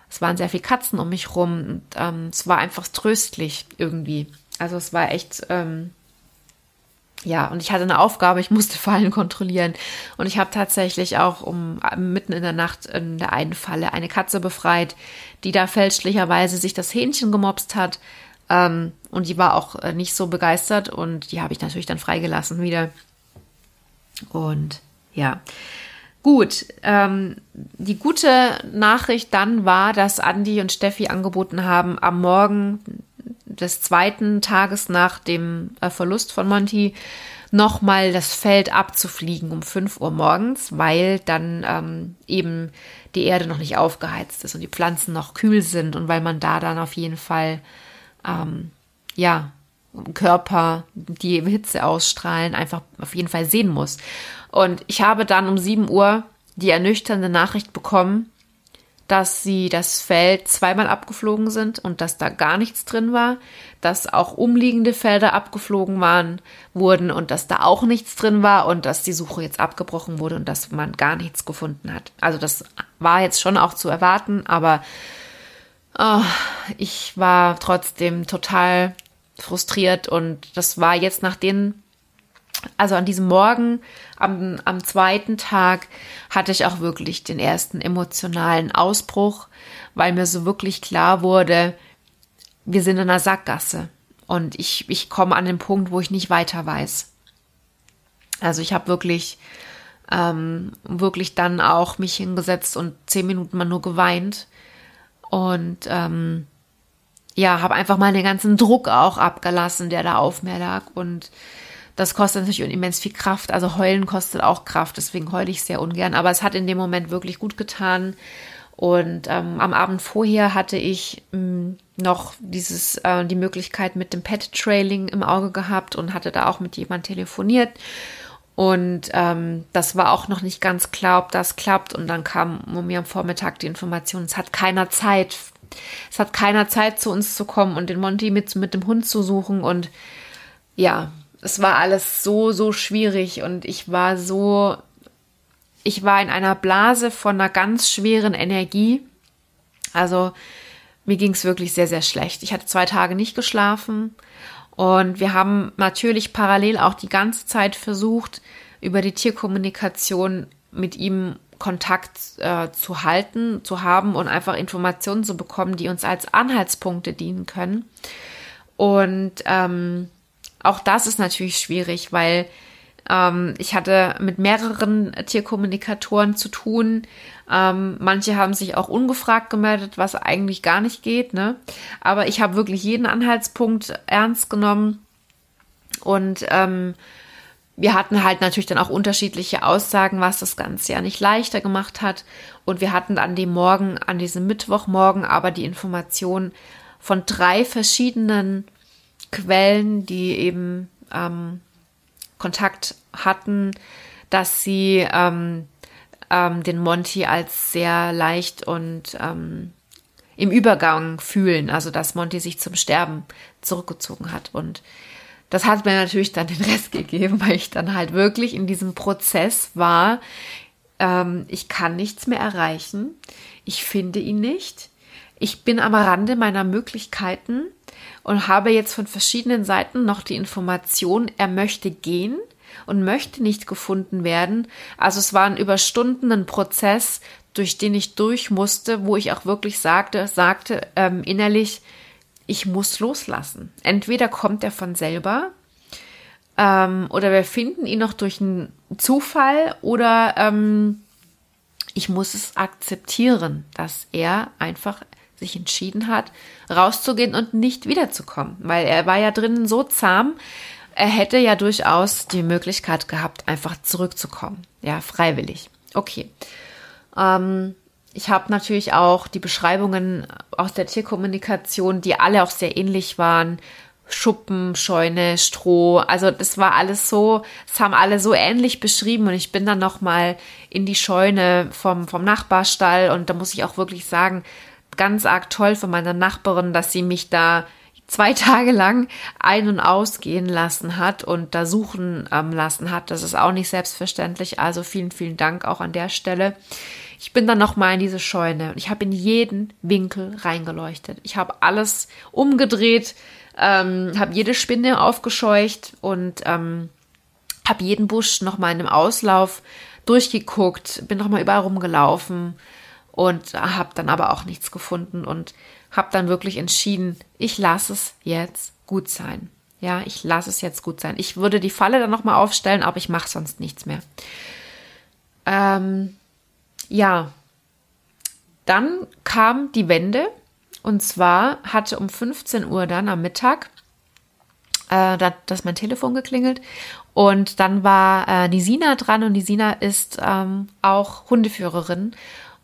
es waren sehr viele Katzen um mich rum. Und, ähm, es war einfach tröstlich irgendwie. Also es war echt ähm, ja, und ich hatte eine Aufgabe, ich musste Fallen kontrollieren. Und ich habe tatsächlich auch um mitten in der Nacht in der einen Falle eine Katze befreit, die da fälschlicherweise sich das Hähnchen gemobst hat. Ähm, und die war auch äh, nicht so begeistert und die habe ich natürlich dann freigelassen wieder. Und ja. Gut, ähm, die gute Nachricht dann war, dass Andi und Steffi angeboten haben, am Morgen des zweiten Tages nach dem äh, Verlust von Monty nochmal das Feld abzufliegen um 5 Uhr morgens, weil dann ähm, eben die Erde noch nicht aufgeheizt ist und die Pflanzen noch kühl sind und weil man da dann auf jeden Fall, ähm, ja, Körper, die Hitze ausstrahlen, einfach auf jeden Fall sehen muss. Und ich habe dann um 7 Uhr die ernüchternde Nachricht bekommen, dass sie das Feld zweimal abgeflogen sind und dass da gar nichts drin war, dass auch umliegende Felder abgeflogen waren, wurden und dass da auch nichts drin war und dass die Suche jetzt abgebrochen wurde und dass man gar nichts gefunden hat. Also das war jetzt schon auch zu erwarten, aber oh, ich war trotzdem total frustriert und das war jetzt nach den also an diesem Morgen, am, am zweiten Tag, hatte ich auch wirklich den ersten emotionalen Ausbruch, weil mir so wirklich klar wurde, wir sind in einer Sackgasse. Und ich, ich komme an den Punkt, wo ich nicht weiter weiß. Also ich habe wirklich, ähm, wirklich dann auch mich hingesetzt und zehn Minuten mal nur geweint. Und ähm, ja, habe einfach mal den ganzen Druck auch abgelassen, der da auf mir lag. Und das kostet natürlich immens viel Kraft. Also heulen kostet auch Kraft, deswegen heule ich sehr ungern. Aber es hat in dem Moment wirklich gut getan. Und ähm, am Abend vorher hatte ich mh, hm, noch dieses, äh, die Möglichkeit mit dem Pet-Trailing im Auge gehabt und hatte da auch mit jemand telefoniert. Und ähm, das war auch noch nicht ganz klar, ob das klappt. Und dann kam mir am Vormittag die Information, es hat keiner Zeit. Es hat keiner Zeit, zu uns zu kommen und den Monty mit, mit dem Hund zu suchen. Und ja, es war alles so, so schwierig und ich war so, ich war in einer Blase von einer ganz schweren Energie. Also mir ging es wirklich sehr, sehr schlecht. Ich hatte zwei Tage nicht geschlafen und wir haben natürlich parallel auch die ganze Zeit versucht, über die Tierkommunikation mit ihm Kontakt äh, zu halten, zu haben und einfach Informationen zu bekommen, die uns als Anhaltspunkte dienen können. Und ähm, auch das ist natürlich schwierig, weil ähm, ich hatte mit mehreren Tierkommunikatoren zu tun. Ähm, manche haben sich auch ungefragt gemeldet, was eigentlich gar nicht geht. Ne? Aber ich habe wirklich jeden Anhaltspunkt ernst genommen und ähm, wir hatten halt natürlich dann auch unterschiedliche Aussagen, was das Ganze ja nicht leichter gemacht hat. Und wir hatten an dem Morgen, an diesem Mittwochmorgen aber die Information von drei verschiedenen Quellen, die eben ähm, Kontakt hatten, dass sie ähm, ähm, den Monty als sehr leicht und ähm, im Übergang fühlen, also dass Monty sich zum Sterben zurückgezogen hat. Und das hat mir natürlich dann den Rest gegeben, weil ich dann halt wirklich in diesem Prozess war, ähm, ich kann nichts mehr erreichen, ich finde ihn nicht, ich bin am Rande meiner Möglichkeiten und habe jetzt von verschiedenen Seiten noch die Information, er möchte gehen und möchte nicht gefunden werden. Also es war ein über Stunden ein Prozess, durch den ich durch musste, wo ich auch wirklich sagte, sagte ähm, innerlich, ich muss loslassen. Entweder kommt er von selber ähm, oder wir finden ihn noch durch einen Zufall oder ähm, ich muss es akzeptieren, dass er einfach sich entschieden hat, rauszugehen und nicht wiederzukommen, weil er war ja drinnen so zahm, er hätte ja durchaus die Möglichkeit gehabt, einfach zurückzukommen. Ja, freiwillig. Okay. Ähm, ich habe natürlich auch die Beschreibungen aus der Tierkommunikation, die alle auch sehr ähnlich waren. Schuppen, Scheune, Stroh. Also das war alles so, es haben alle so ähnlich beschrieben und ich bin dann noch mal in die Scheune vom vom Nachbarstall und da muss ich auch wirklich sagen, ganz arg toll von meiner Nachbarin, dass sie mich da zwei Tage lang ein- und ausgehen lassen hat und da suchen ähm, lassen hat. Das ist auch nicht selbstverständlich. Also vielen, vielen Dank auch an der Stelle. Ich bin dann noch mal in diese Scheune und ich habe in jeden Winkel reingeleuchtet. Ich habe alles umgedreht, ähm, habe jede Spinne aufgescheucht und ähm, habe jeden Busch noch mal in einem Auslauf durchgeguckt, bin noch mal überall rumgelaufen und habe dann aber auch nichts gefunden und habe dann wirklich entschieden, ich lasse es jetzt gut sein. Ja, ich lasse es jetzt gut sein. Ich würde die Falle dann nochmal aufstellen, aber ich mache sonst nichts mehr. Ähm, ja, dann kam die Wende und zwar hatte um 15 Uhr dann am Mittag äh, da, das mein Telefon geklingelt und dann war äh, die Sina dran und die Sina ist ähm, auch Hundeführerin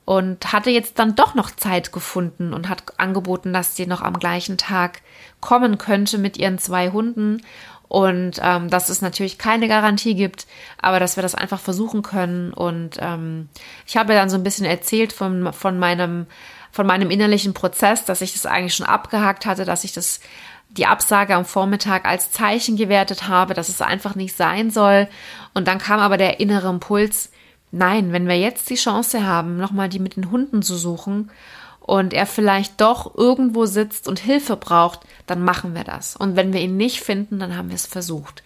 und hatte jetzt dann doch noch Zeit gefunden und hat angeboten, dass sie noch am gleichen Tag kommen könnte mit ihren zwei Hunden und ähm, dass es natürlich keine Garantie gibt, aber dass wir das einfach versuchen können. Und ähm, ich habe dann so ein bisschen erzählt von, von meinem von meinem innerlichen Prozess, dass ich das eigentlich schon abgehakt hatte, dass ich das die Absage am Vormittag als Zeichen gewertet habe, dass es einfach nicht sein soll. Und dann kam aber der innere Impuls, Nein, wenn wir jetzt die Chance haben, nochmal die mit den Hunden zu suchen und er vielleicht doch irgendwo sitzt und Hilfe braucht, dann machen wir das. Und wenn wir ihn nicht finden, dann haben wir es versucht.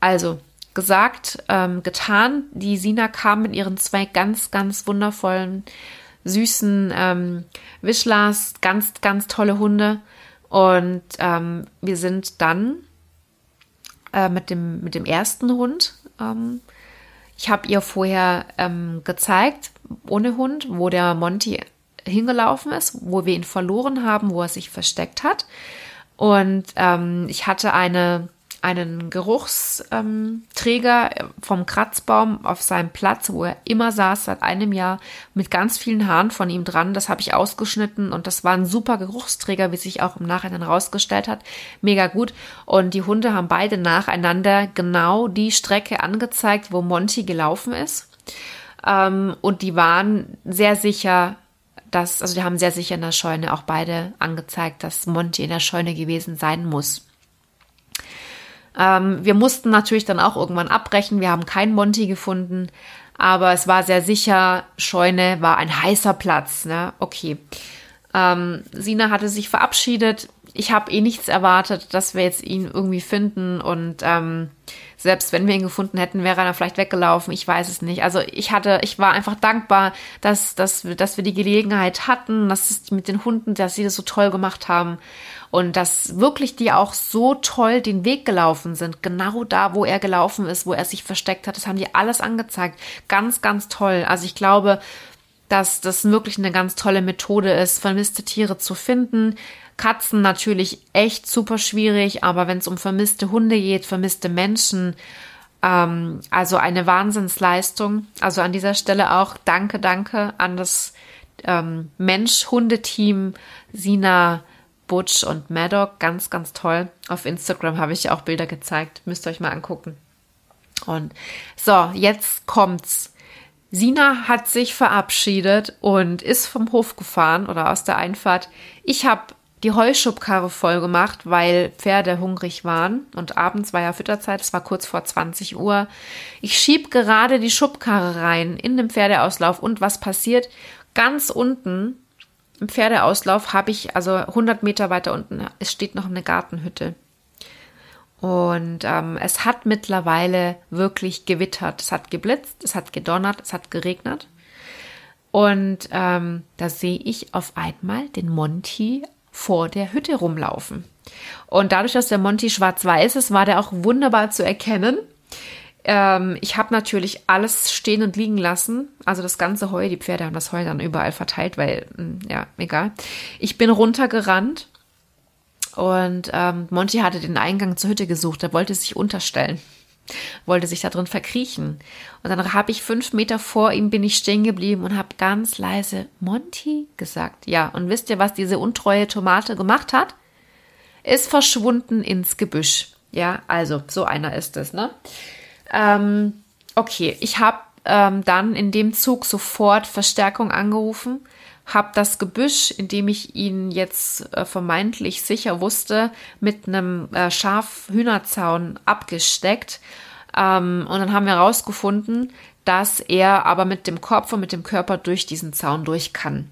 Also gesagt, ähm, getan. Die Sina kam mit ihren zwei ganz, ganz wundervollen, süßen ähm, Wischlers, ganz, ganz tolle Hunde. Und ähm, wir sind dann äh, mit, dem, mit dem ersten Hund ähm, ich habe ihr vorher ähm, gezeigt, ohne Hund, wo der Monty hingelaufen ist, wo wir ihn verloren haben, wo er sich versteckt hat. Und ähm, ich hatte eine einen Geruchsträger vom Kratzbaum auf seinem Platz, wo er immer saß seit einem Jahr mit ganz vielen Haaren von ihm dran. Das habe ich ausgeschnitten und das war ein super Geruchsträger, wie sich auch im Nachhinein rausgestellt hat. Mega gut. Und die Hunde haben beide nacheinander genau die Strecke angezeigt, wo Monty gelaufen ist. Ähm, und die waren sehr sicher, dass, also die haben sehr sicher in der Scheune auch beide angezeigt, dass Monty in der Scheune gewesen sein muss. Ähm, wir mussten natürlich dann auch irgendwann abbrechen. Wir haben keinen Monty gefunden, aber es war sehr sicher. Scheune war ein heißer Platz. Ne? Okay. Ähm, Sina hatte sich verabschiedet. Ich habe eh nichts erwartet, dass wir jetzt ihn irgendwie finden und ähm, selbst wenn wir ihn gefunden hätten, wäre er vielleicht weggelaufen. Ich weiß es nicht. Also ich hatte, ich war einfach dankbar, dass, dass, dass wir die Gelegenheit hatten, dass es mit den Hunden, dass sie das so toll gemacht haben und dass wirklich die auch so toll den Weg gelaufen sind. Genau da, wo er gelaufen ist, wo er sich versteckt hat. Das haben die alles angezeigt. Ganz, ganz toll. Also ich glaube, dass das wirklich eine ganz tolle Methode ist, vermisste Tiere zu finden. Katzen natürlich echt super schwierig, aber wenn es um vermisste Hunde geht, vermisste Menschen, ähm, also eine Wahnsinnsleistung. Also an dieser Stelle auch danke, danke an das ähm, Mensch-Hundeteam Sina, Butch und Maddock. Ganz, ganz toll. Auf Instagram habe ich auch Bilder gezeigt. Müsst ihr euch mal angucken. Und so, jetzt kommt's. Sina hat sich verabschiedet und ist vom Hof gefahren oder aus der Einfahrt. Ich habe die Heuschubkarre voll gemacht, weil Pferde hungrig waren und abends war ja Fütterzeit, es war kurz vor 20 Uhr. Ich schieb gerade die Schubkarre rein in den Pferdeauslauf und was passiert? Ganz unten im Pferdeauslauf habe ich, also 100 Meter weiter unten, es steht noch eine Gartenhütte. Und ähm, es hat mittlerweile wirklich gewittert. Es hat geblitzt, es hat gedonnert, es hat geregnet. Und ähm, da sehe ich auf einmal den Monty vor der Hütte rumlaufen. Und dadurch, dass der Monty schwarz-weiß ist, war der auch wunderbar zu erkennen. Ähm, ich habe natürlich alles stehen und liegen lassen. Also das ganze Heu, die Pferde haben das Heu dann überall verteilt, weil, hm, ja, egal. Ich bin runtergerannt und ähm, Monty hatte den Eingang zur Hütte gesucht. Er wollte sich unterstellen, wollte sich da drin verkriechen. Und dann habe ich fünf Meter vor ihm bin ich stehen geblieben und habe ganz leise Monty gesagt. Ja, und wisst ihr, was diese untreue Tomate gemacht hat? Ist verschwunden ins Gebüsch. Ja, also so einer ist es, ne? Ähm, okay, ich habe ähm, dann in dem Zug sofort Verstärkung angerufen habe das Gebüsch, in dem ich ihn jetzt äh, vermeintlich sicher wusste, mit einem äh, Schafhühnerzaun abgesteckt. Ähm, und dann haben wir herausgefunden, dass er aber mit dem Kopf und mit dem Körper durch diesen Zaun durch kann.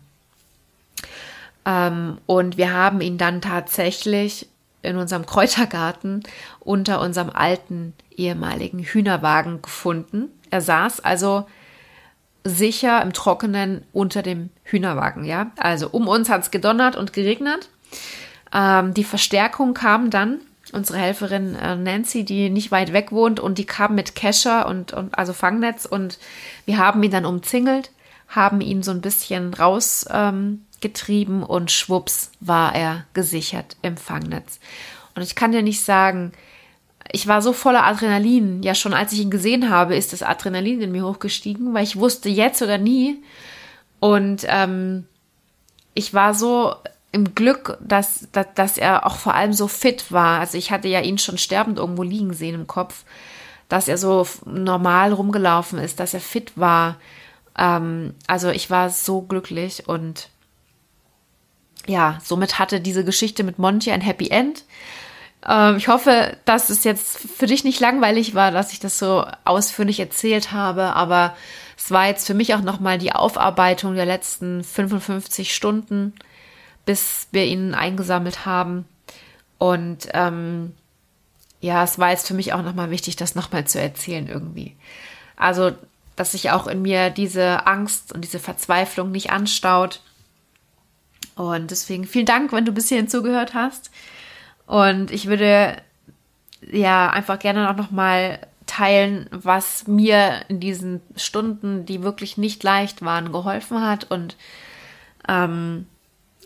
Ähm, und wir haben ihn dann tatsächlich in unserem Kräutergarten unter unserem alten ehemaligen Hühnerwagen gefunden. Er saß also sicher im Trockenen unter dem Hühnerwagen, ja. Also um uns hat es gedonnert und geregnet. Ähm, die Verstärkung kam dann, unsere Helferin äh, Nancy, die nicht weit weg wohnt, und die kam mit Kescher und, und also Fangnetz und wir haben ihn dann umzingelt, haben ihn so ein bisschen rausgetrieben ähm, und schwupps war er gesichert im Fangnetz. Und ich kann dir nicht sagen, ich war so voller Adrenalin. Ja, schon als ich ihn gesehen habe, ist das Adrenalin in mir hochgestiegen, weil ich wusste jetzt oder nie. Und ähm, ich war so im Glück, dass, dass, dass er auch vor allem so fit war. Also ich hatte ja ihn schon sterbend irgendwo liegen sehen im Kopf, dass er so normal rumgelaufen ist, dass er fit war. Ähm, also ich war so glücklich und ja, somit hatte diese Geschichte mit Monty ein Happy End. Ähm, ich hoffe, dass es jetzt für dich nicht langweilig war, dass ich das so ausführlich erzählt habe, aber es war jetzt für mich auch nochmal die Aufarbeitung der letzten 55 Stunden, bis wir ihn eingesammelt haben. Und ähm, ja, es war jetzt für mich auch nochmal wichtig, das nochmal zu erzählen irgendwie. Also, dass sich auch in mir diese Angst und diese Verzweiflung nicht anstaut. Und deswegen vielen Dank, wenn du bis hierhin zugehört hast. Und ich würde ja einfach gerne auch noch mal teilen, was mir in diesen Stunden, die wirklich nicht leicht waren, geholfen hat. Und ähm,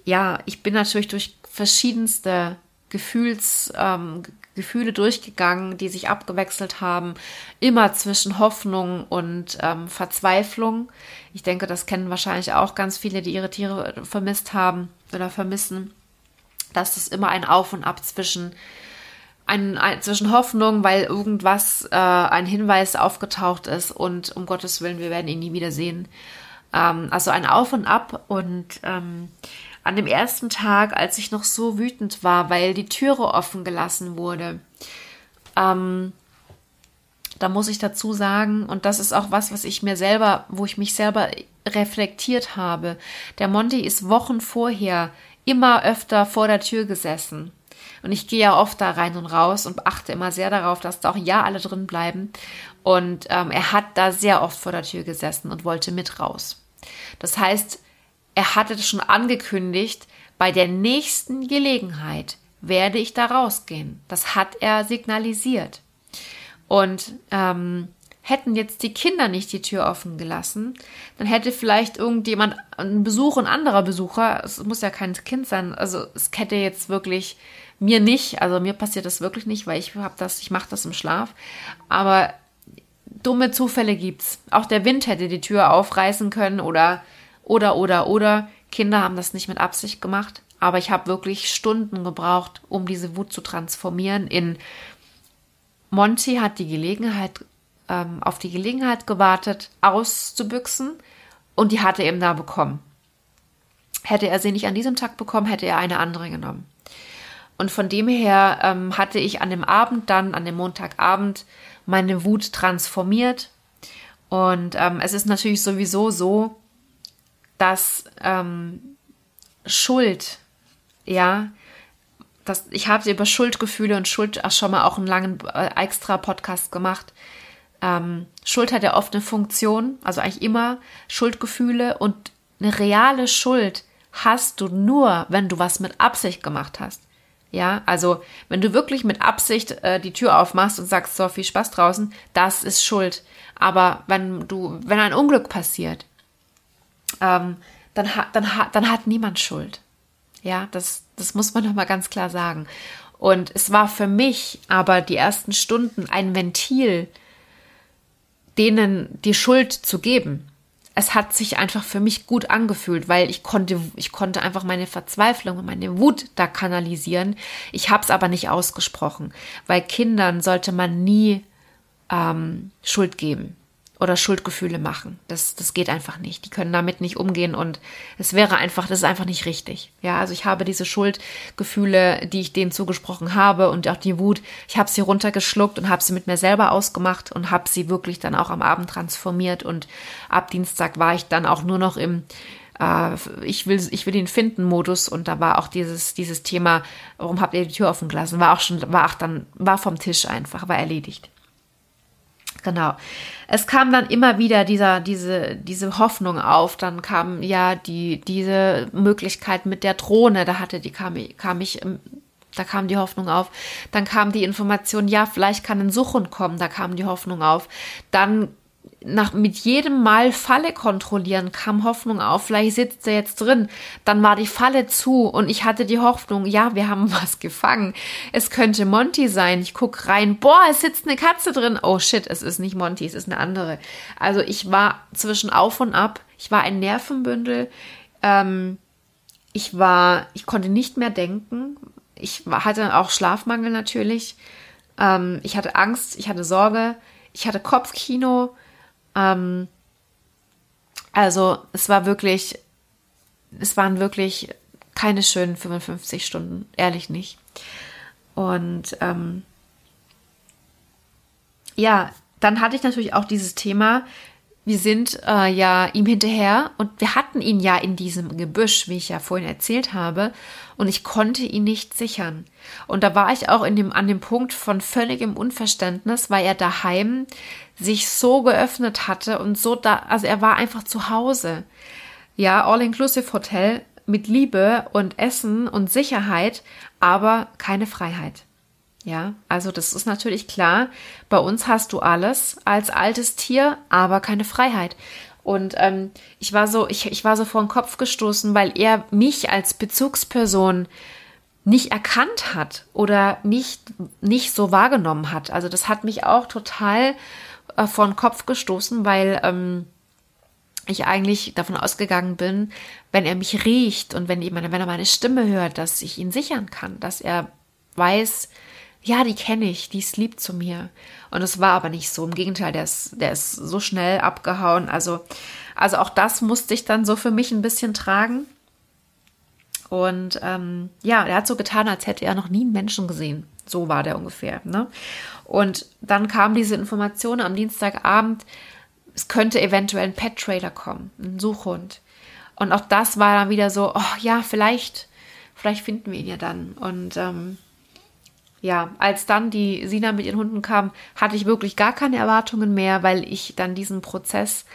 ja, ich bin natürlich durch verschiedenste Gefühls, ähm, Gefühle durchgegangen, die sich abgewechselt haben, immer zwischen Hoffnung und ähm, Verzweiflung. Ich denke, das kennen wahrscheinlich auch ganz viele, die ihre Tiere vermisst haben oder vermissen dass es immer ein Auf und Ab zwischen ein, ein, zwischen Hoffnung, weil irgendwas, äh, ein Hinweis aufgetaucht ist und um Gottes Willen, wir werden ihn nie wieder sehen. Ähm, also ein Auf und Ab und ähm, an dem ersten Tag, als ich noch so wütend war, weil die Türe offen gelassen wurde, ähm, da muss ich dazu sagen, und das ist auch was, was ich mir selber, wo ich mich selber reflektiert habe. Der Monty ist Wochen vorher immer öfter vor der Tür gesessen. Und ich gehe ja oft da rein und raus und achte immer sehr darauf, dass da auch ja alle drin bleiben. Und ähm, er hat da sehr oft vor der Tür gesessen und wollte mit raus. Das heißt, er hatte schon angekündigt, bei der nächsten Gelegenheit werde ich da rausgehen. Das hat er signalisiert. Und ähm, hätten jetzt die Kinder nicht die Tür offen gelassen, dann hätte vielleicht irgendjemand, ein Besuch, ein anderer Besucher, es muss ja kein Kind sein, also es hätte jetzt wirklich mir nicht, also mir passiert das wirklich nicht, weil ich habe das, ich mache das im Schlaf, aber dumme Zufälle gibt's. Auch der Wind hätte die Tür aufreißen können oder oder oder oder Kinder haben das nicht mit Absicht gemacht, aber ich habe wirklich Stunden gebraucht, um diese Wut zu transformieren in Monty hat die Gelegenheit ähm, auf die Gelegenheit gewartet, auszubüchsen und die hatte er eben da bekommen. Hätte er sie nicht an diesem Tag bekommen, hätte er eine andere genommen. Und von dem her ähm, hatte ich an dem Abend dann, an dem Montagabend, meine Wut transformiert. Und ähm, es ist natürlich sowieso so, dass ähm, Schuld, ja, das, ich habe über Schuldgefühle und Schuld auch schon mal auch einen langen äh, extra Podcast gemacht. Ähm, Schuld hat ja oft eine Funktion, also eigentlich immer Schuldgefühle und eine reale Schuld hast du nur, wenn du was mit Absicht gemacht hast. Ja, also wenn du wirklich mit Absicht äh, die Tür aufmachst und sagst, so viel Spaß draußen, das ist Schuld. Aber wenn du, wenn ein Unglück passiert, ähm, dann, hat, dann, hat, dann hat niemand Schuld. Ja, das, das muss man nochmal ganz klar sagen. Und es war für mich aber die ersten Stunden ein Ventil, denen die Schuld zu geben es hat sich einfach für mich gut angefühlt, weil ich konnte, ich konnte einfach meine Verzweiflung und meine Wut da kanalisieren. Ich habe es aber nicht ausgesprochen, weil Kindern sollte man nie ähm, Schuld geben oder Schuldgefühle machen. Das, das geht einfach nicht. Die können damit nicht umgehen und es wäre einfach, das ist einfach nicht richtig. Ja, also ich habe diese Schuldgefühle, die ich denen zugesprochen habe und auch die Wut, ich habe sie runtergeschluckt und habe sie mit mir selber ausgemacht und habe sie wirklich dann auch am Abend transformiert und ab Dienstag war ich dann auch nur noch im äh, ich will, ich will ihn finden Modus und da war auch dieses, dieses Thema, warum habt ihr die Tür offen gelassen, war auch schon, war auch dann, war vom Tisch einfach, war erledigt. Genau. Es kam dann immer wieder dieser, diese, diese Hoffnung auf. Dann kam ja die, diese Möglichkeit mit der Drohne. Da hatte die, kam, kam ich, da kam die Hoffnung auf. Dann kam die Information, ja, vielleicht kann ein Suchhund kommen. Da kam die Hoffnung auf. Dann nach, mit jedem Mal Falle kontrollieren kam Hoffnung auf, vielleicht sitzt er jetzt drin. Dann war die Falle zu und ich hatte die Hoffnung, ja, wir haben was gefangen. Es könnte Monty sein. Ich guck rein, boah, es sitzt eine Katze drin. Oh shit, es ist nicht Monty, es ist eine andere. Also ich war zwischen auf und ab. Ich war ein Nervenbündel. Ähm, ich war, ich konnte nicht mehr denken. Ich hatte auch Schlafmangel natürlich. Ähm, ich hatte Angst, ich hatte Sorge, ich hatte Kopfkino ähm, also es war wirklich, es waren wirklich keine schönen 55 Stunden, ehrlich nicht. Und ähm, ja, dann hatte ich natürlich auch dieses Thema, wir sind äh, ja ihm hinterher und wir hatten ihn ja in diesem Gebüsch, wie ich ja vorhin erzählt habe, und ich konnte ihn nicht sichern. Und da war ich auch in dem, an dem Punkt von völligem Unverständnis, weil er daheim sich so geöffnet hatte und so da, also er war einfach zu Hause. Ja, All-Inclusive Hotel mit Liebe und Essen und Sicherheit, aber keine Freiheit. Ja, also das ist natürlich klar. Bei uns hast du alles als altes Tier, aber keine Freiheit. Und ähm, ich war so, ich, ich war so vor den Kopf gestoßen, weil er mich als Bezugsperson nicht erkannt hat oder nicht, nicht so wahrgenommen hat. Also das hat mich auch total äh, vor den Kopf gestoßen, weil ähm, ich eigentlich davon ausgegangen bin, wenn er mich riecht und wenn, wenn er meine Stimme hört, dass ich ihn sichern kann, dass er weiß, ja, die kenne ich, die ist lieb zu mir. Und es war aber nicht so. Im Gegenteil, der ist, der ist so schnell abgehauen. Also, also auch das musste ich dann so für mich ein bisschen tragen. Und ähm, ja, er hat so getan, als hätte er noch nie einen Menschen gesehen. So war der ungefähr. Ne? Und dann kam diese Information am Dienstagabend, es könnte eventuell ein Pet-Trailer kommen, ein Suchhund. Und auch das war dann wieder so, oh ja, vielleicht, vielleicht finden wir ihn ja dann. Und ähm, ja, als dann die Sina mit ihren Hunden kam, hatte ich wirklich gar keine Erwartungen mehr, weil ich dann diesen Prozess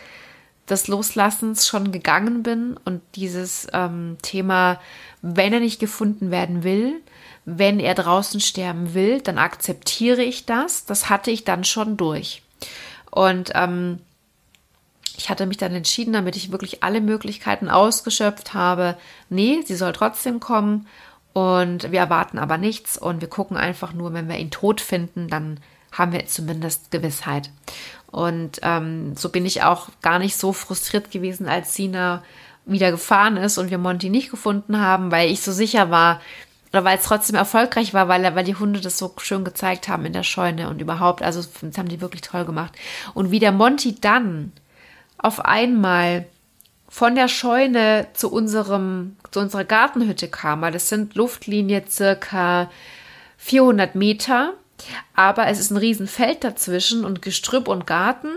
des Loslassens schon gegangen bin und dieses ähm, Thema, wenn er nicht gefunden werden will, wenn er draußen sterben will, dann akzeptiere ich das. Das hatte ich dann schon durch. Und ähm, ich hatte mich dann entschieden, damit ich wirklich alle Möglichkeiten ausgeschöpft habe. Nee, sie soll trotzdem kommen und wir erwarten aber nichts und wir gucken einfach nur, wenn wir ihn tot finden, dann haben wir zumindest Gewissheit. Und ähm, so bin ich auch gar nicht so frustriert gewesen, als Sina wieder gefahren ist und wir Monty nicht gefunden haben, weil ich so sicher war, oder weil es trotzdem erfolgreich war, weil, weil die Hunde das so schön gezeigt haben in der Scheune und überhaupt, also das haben die wirklich toll gemacht. Und wie der Monty dann auf einmal von der Scheune zu unserem, zu unserer Gartenhütte kam. Das sind Luftlinie circa 400 Meter, aber es ist ein Riesenfeld dazwischen und Gestrüpp und Garten.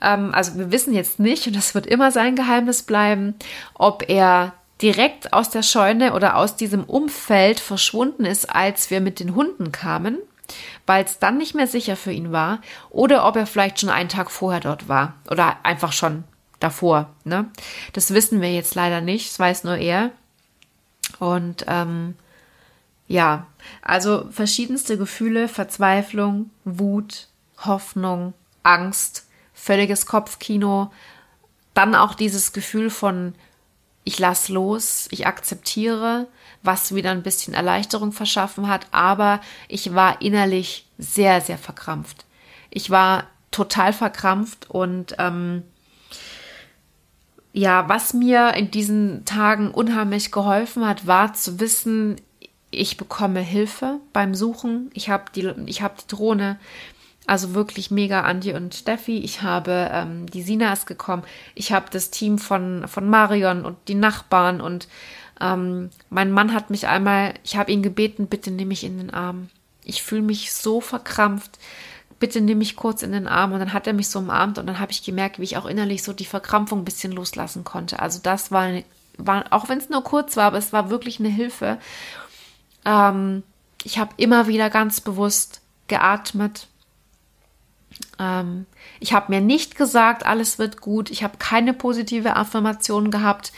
Ähm, also wir wissen jetzt nicht, und das wird immer sein Geheimnis bleiben, ob er direkt aus der Scheune oder aus diesem Umfeld verschwunden ist, als wir mit den Hunden kamen, weil es dann nicht mehr sicher für ihn war, oder ob er vielleicht schon einen Tag vorher dort war oder einfach schon davor. Ne? Das wissen wir jetzt leider nicht, das weiß nur er. Und ähm, ja, also verschiedenste Gefühle, Verzweiflung, Wut, Hoffnung, Angst, völliges Kopfkino, dann auch dieses Gefühl von ich lass los, ich akzeptiere, was wieder ein bisschen Erleichterung verschaffen hat, aber ich war innerlich sehr, sehr verkrampft. Ich war total verkrampft und ähm, ja, was mir in diesen Tagen unheimlich geholfen hat, war zu wissen, ich bekomme Hilfe beim Suchen. Ich habe die, ich habe die Drohne, also wirklich mega Andi und Steffi. Ich habe ähm, die Sina ist gekommen. Ich habe das Team von von Marion und die Nachbarn und ähm, mein Mann hat mich einmal, ich habe ihn gebeten, bitte nimm mich in den Arm. Ich fühle mich so verkrampft. Bitte nimm mich kurz in den Arm. Und dann hat er mich so umarmt und dann habe ich gemerkt, wie ich auch innerlich so die Verkrampfung ein bisschen loslassen konnte. Also das war, war auch wenn es nur kurz war, aber es war wirklich eine Hilfe. Ähm, ich habe immer wieder ganz bewusst geatmet. Ähm, ich habe mir nicht gesagt, alles wird gut. Ich habe keine positive Affirmation gehabt.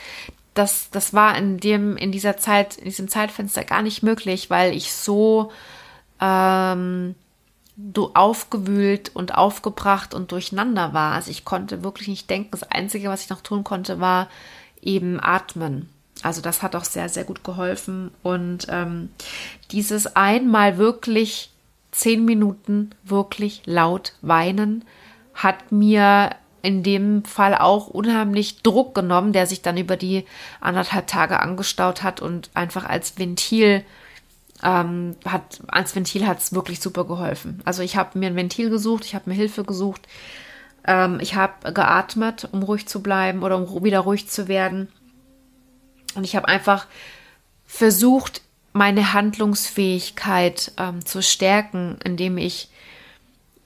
Das, das war in dem, in dieser Zeit, in diesem Zeitfenster gar nicht möglich, weil ich so ähm, aufgewühlt und aufgebracht und durcheinander war. Also ich konnte wirklich nicht denken. Das Einzige, was ich noch tun konnte, war eben atmen. Also das hat auch sehr, sehr gut geholfen. Und ähm, dieses einmal wirklich zehn Minuten wirklich laut weinen hat mir in dem Fall auch unheimlich Druck genommen, der sich dann über die anderthalb Tage angestaut hat und einfach als Ventil ähm, hat als Ventil hat es wirklich super geholfen. Also ich habe mir ein Ventil gesucht, ich habe mir Hilfe gesucht, ähm, ich habe geatmet, um ruhig zu bleiben oder um wieder ruhig zu werden. Und ich habe einfach versucht, meine Handlungsfähigkeit ähm, zu stärken, indem ich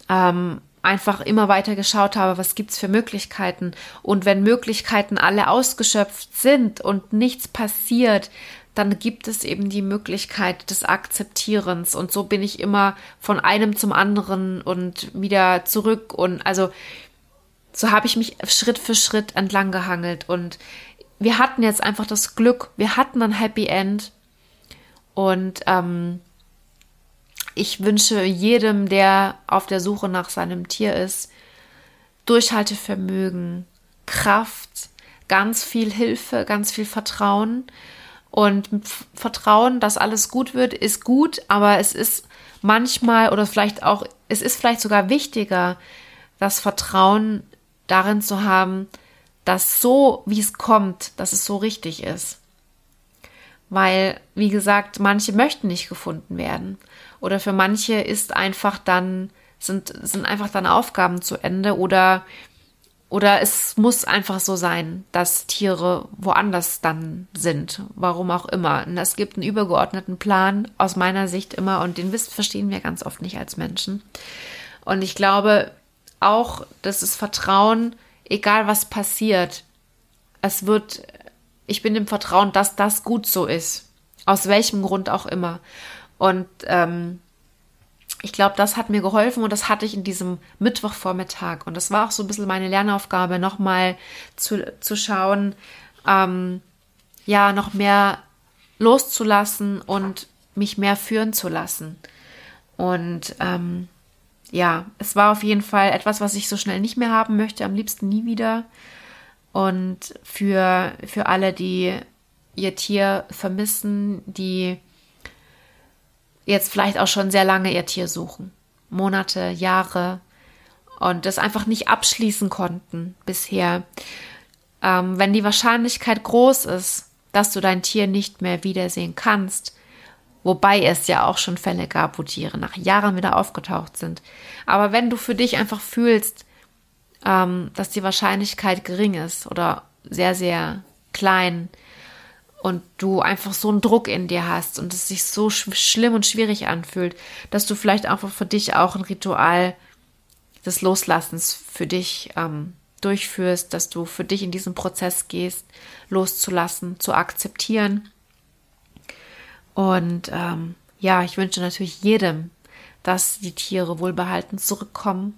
ähm, einfach immer weiter geschaut habe, was gibt's für Möglichkeiten. Und wenn Möglichkeiten alle ausgeschöpft sind und nichts passiert, dann gibt es eben die Möglichkeit des Akzeptierens. Und so bin ich immer von einem zum anderen und wieder zurück. Und also so habe ich mich Schritt für Schritt entlang gehangelt. Und wir hatten jetzt einfach das Glück, wir hatten ein Happy End. Und ähm, ich wünsche jedem, der auf der Suche nach seinem Tier ist, Durchhaltevermögen, Kraft, ganz viel Hilfe, ganz viel Vertrauen. Und Vertrauen, dass alles gut wird, ist gut, aber es ist manchmal oder vielleicht auch, es ist vielleicht sogar wichtiger, das Vertrauen darin zu haben, dass so, wie es kommt, dass es so richtig ist. Weil, wie gesagt, manche möchten nicht gefunden werden. Oder für manche ist einfach dann, sind, sind einfach dann Aufgaben zu Ende oder, oder es muss einfach so sein, dass Tiere woanders dann sind. Warum auch immer. Und es gibt einen übergeordneten Plan aus meiner Sicht immer und den wisst, verstehen wir ganz oft nicht als Menschen. Und ich glaube auch, dass das Vertrauen egal was passiert, es wird, ich bin im Vertrauen, dass das gut so ist. Aus welchem Grund auch immer. Und ähm, ich glaube, das hat mir geholfen und das hatte ich in diesem Mittwochvormittag. Und das war auch so ein bisschen meine Lernaufgabe, nochmal zu, zu schauen, ähm, ja, noch mehr loszulassen und mich mehr führen zu lassen. Und ähm, ja, es war auf jeden Fall etwas, was ich so schnell nicht mehr haben möchte, am liebsten nie wieder. Und für, für alle, die ihr Tier vermissen, die jetzt vielleicht auch schon sehr lange ihr Tier suchen. Monate, Jahre und das einfach nicht abschließen konnten bisher. Ähm, wenn die Wahrscheinlichkeit groß ist, dass du dein Tier nicht mehr wiedersehen kannst, Wobei es ja auch schon Fälle gab, wo Tiere nach Jahren wieder aufgetaucht sind. Aber wenn du für dich einfach fühlst, ähm, dass die Wahrscheinlichkeit gering ist oder sehr, sehr klein und du einfach so einen Druck in dir hast und es sich so sch schlimm und schwierig anfühlt, dass du vielleicht einfach für dich auch ein Ritual des Loslassens für dich ähm, durchführst, dass du für dich in diesen Prozess gehst, loszulassen, zu akzeptieren. Und ähm, ja, ich wünsche natürlich jedem, dass die Tiere wohlbehalten zurückkommen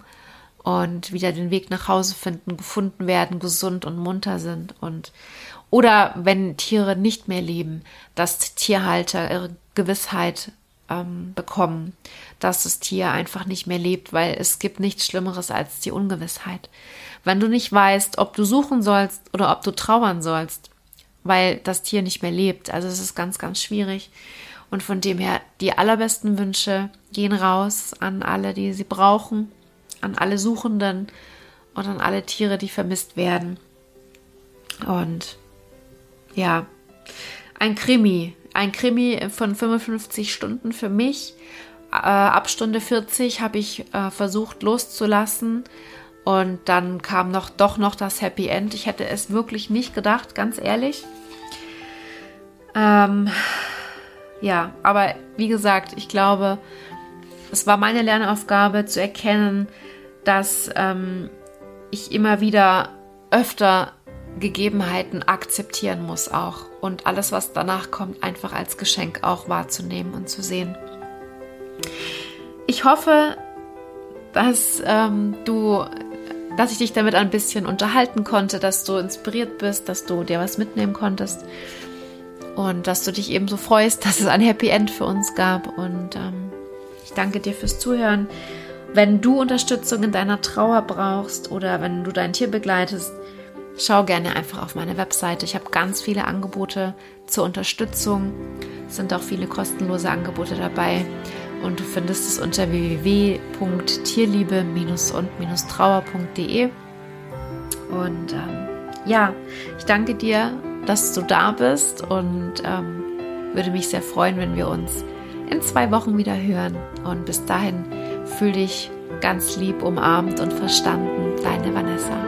und wieder den Weg nach Hause finden, gefunden werden, gesund und munter sind und oder wenn Tiere nicht mehr leben, dass Tierhalter ihre Gewissheit ähm, bekommen, dass das Tier einfach nicht mehr lebt, weil es gibt nichts Schlimmeres als die Ungewissheit. Wenn du nicht weißt, ob du suchen sollst oder ob du trauern sollst, weil das Tier nicht mehr lebt. Also es ist ganz, ganz schwierig. Und von dem her, die allerbesten Wünsche gehen raus an alle, die sie brauchen, an alle Suchenden und an alle Tiere, die vermisst werden. Und ja, ein Krimi, ein Krimi von 55 Stunden für mich. Äh, ab Stunde 40 habe ich äh, versucht loszulassen und dann kam noch doch noch das Happy End. Ich hätte es wirklich nicht gedacht, ganz ehrlich. Ähm, ja, aber wie gesagt, ich glaube, es war meine Lernaufgabe zu erkennen, dass ähm, ich immer wieder öfter Gegebenheiten akzeptieren muss auch und alles, was danach kommt, einfach als Geschenk auch wahrzunehmen und zu sehen. Ich hoffe, dass ähm, du, dass ich dich damit ein bisschen unterhalten konnte, dass du inspiriert bist, dass du dir was mitnehmen konntest und dass du dich eben so freust, dass es ein Happy End für uns gab. Und ähm, ich danke dir fürs Zuhören. Wenn du Unterstützung in deiner Trauer brauchst oder wenn du dein Tier begleitest, schau gerne einfach auf meine Webseite. Ich habe ganz viele Angebote zur Unterstützung. Es sind auch viele kostenlose Angebote dabei. Und du findest es unter www.tierliebe-und-trauer.de. Und ähm, ja, ich danke dir, dass du da bist und ähm, würde mich sehr freuen, wenn wir uns in zwei Wochen wieder hören. Und bis dahin fühl dich ganz lieb umarmt und verstanden. Deine Vanessa.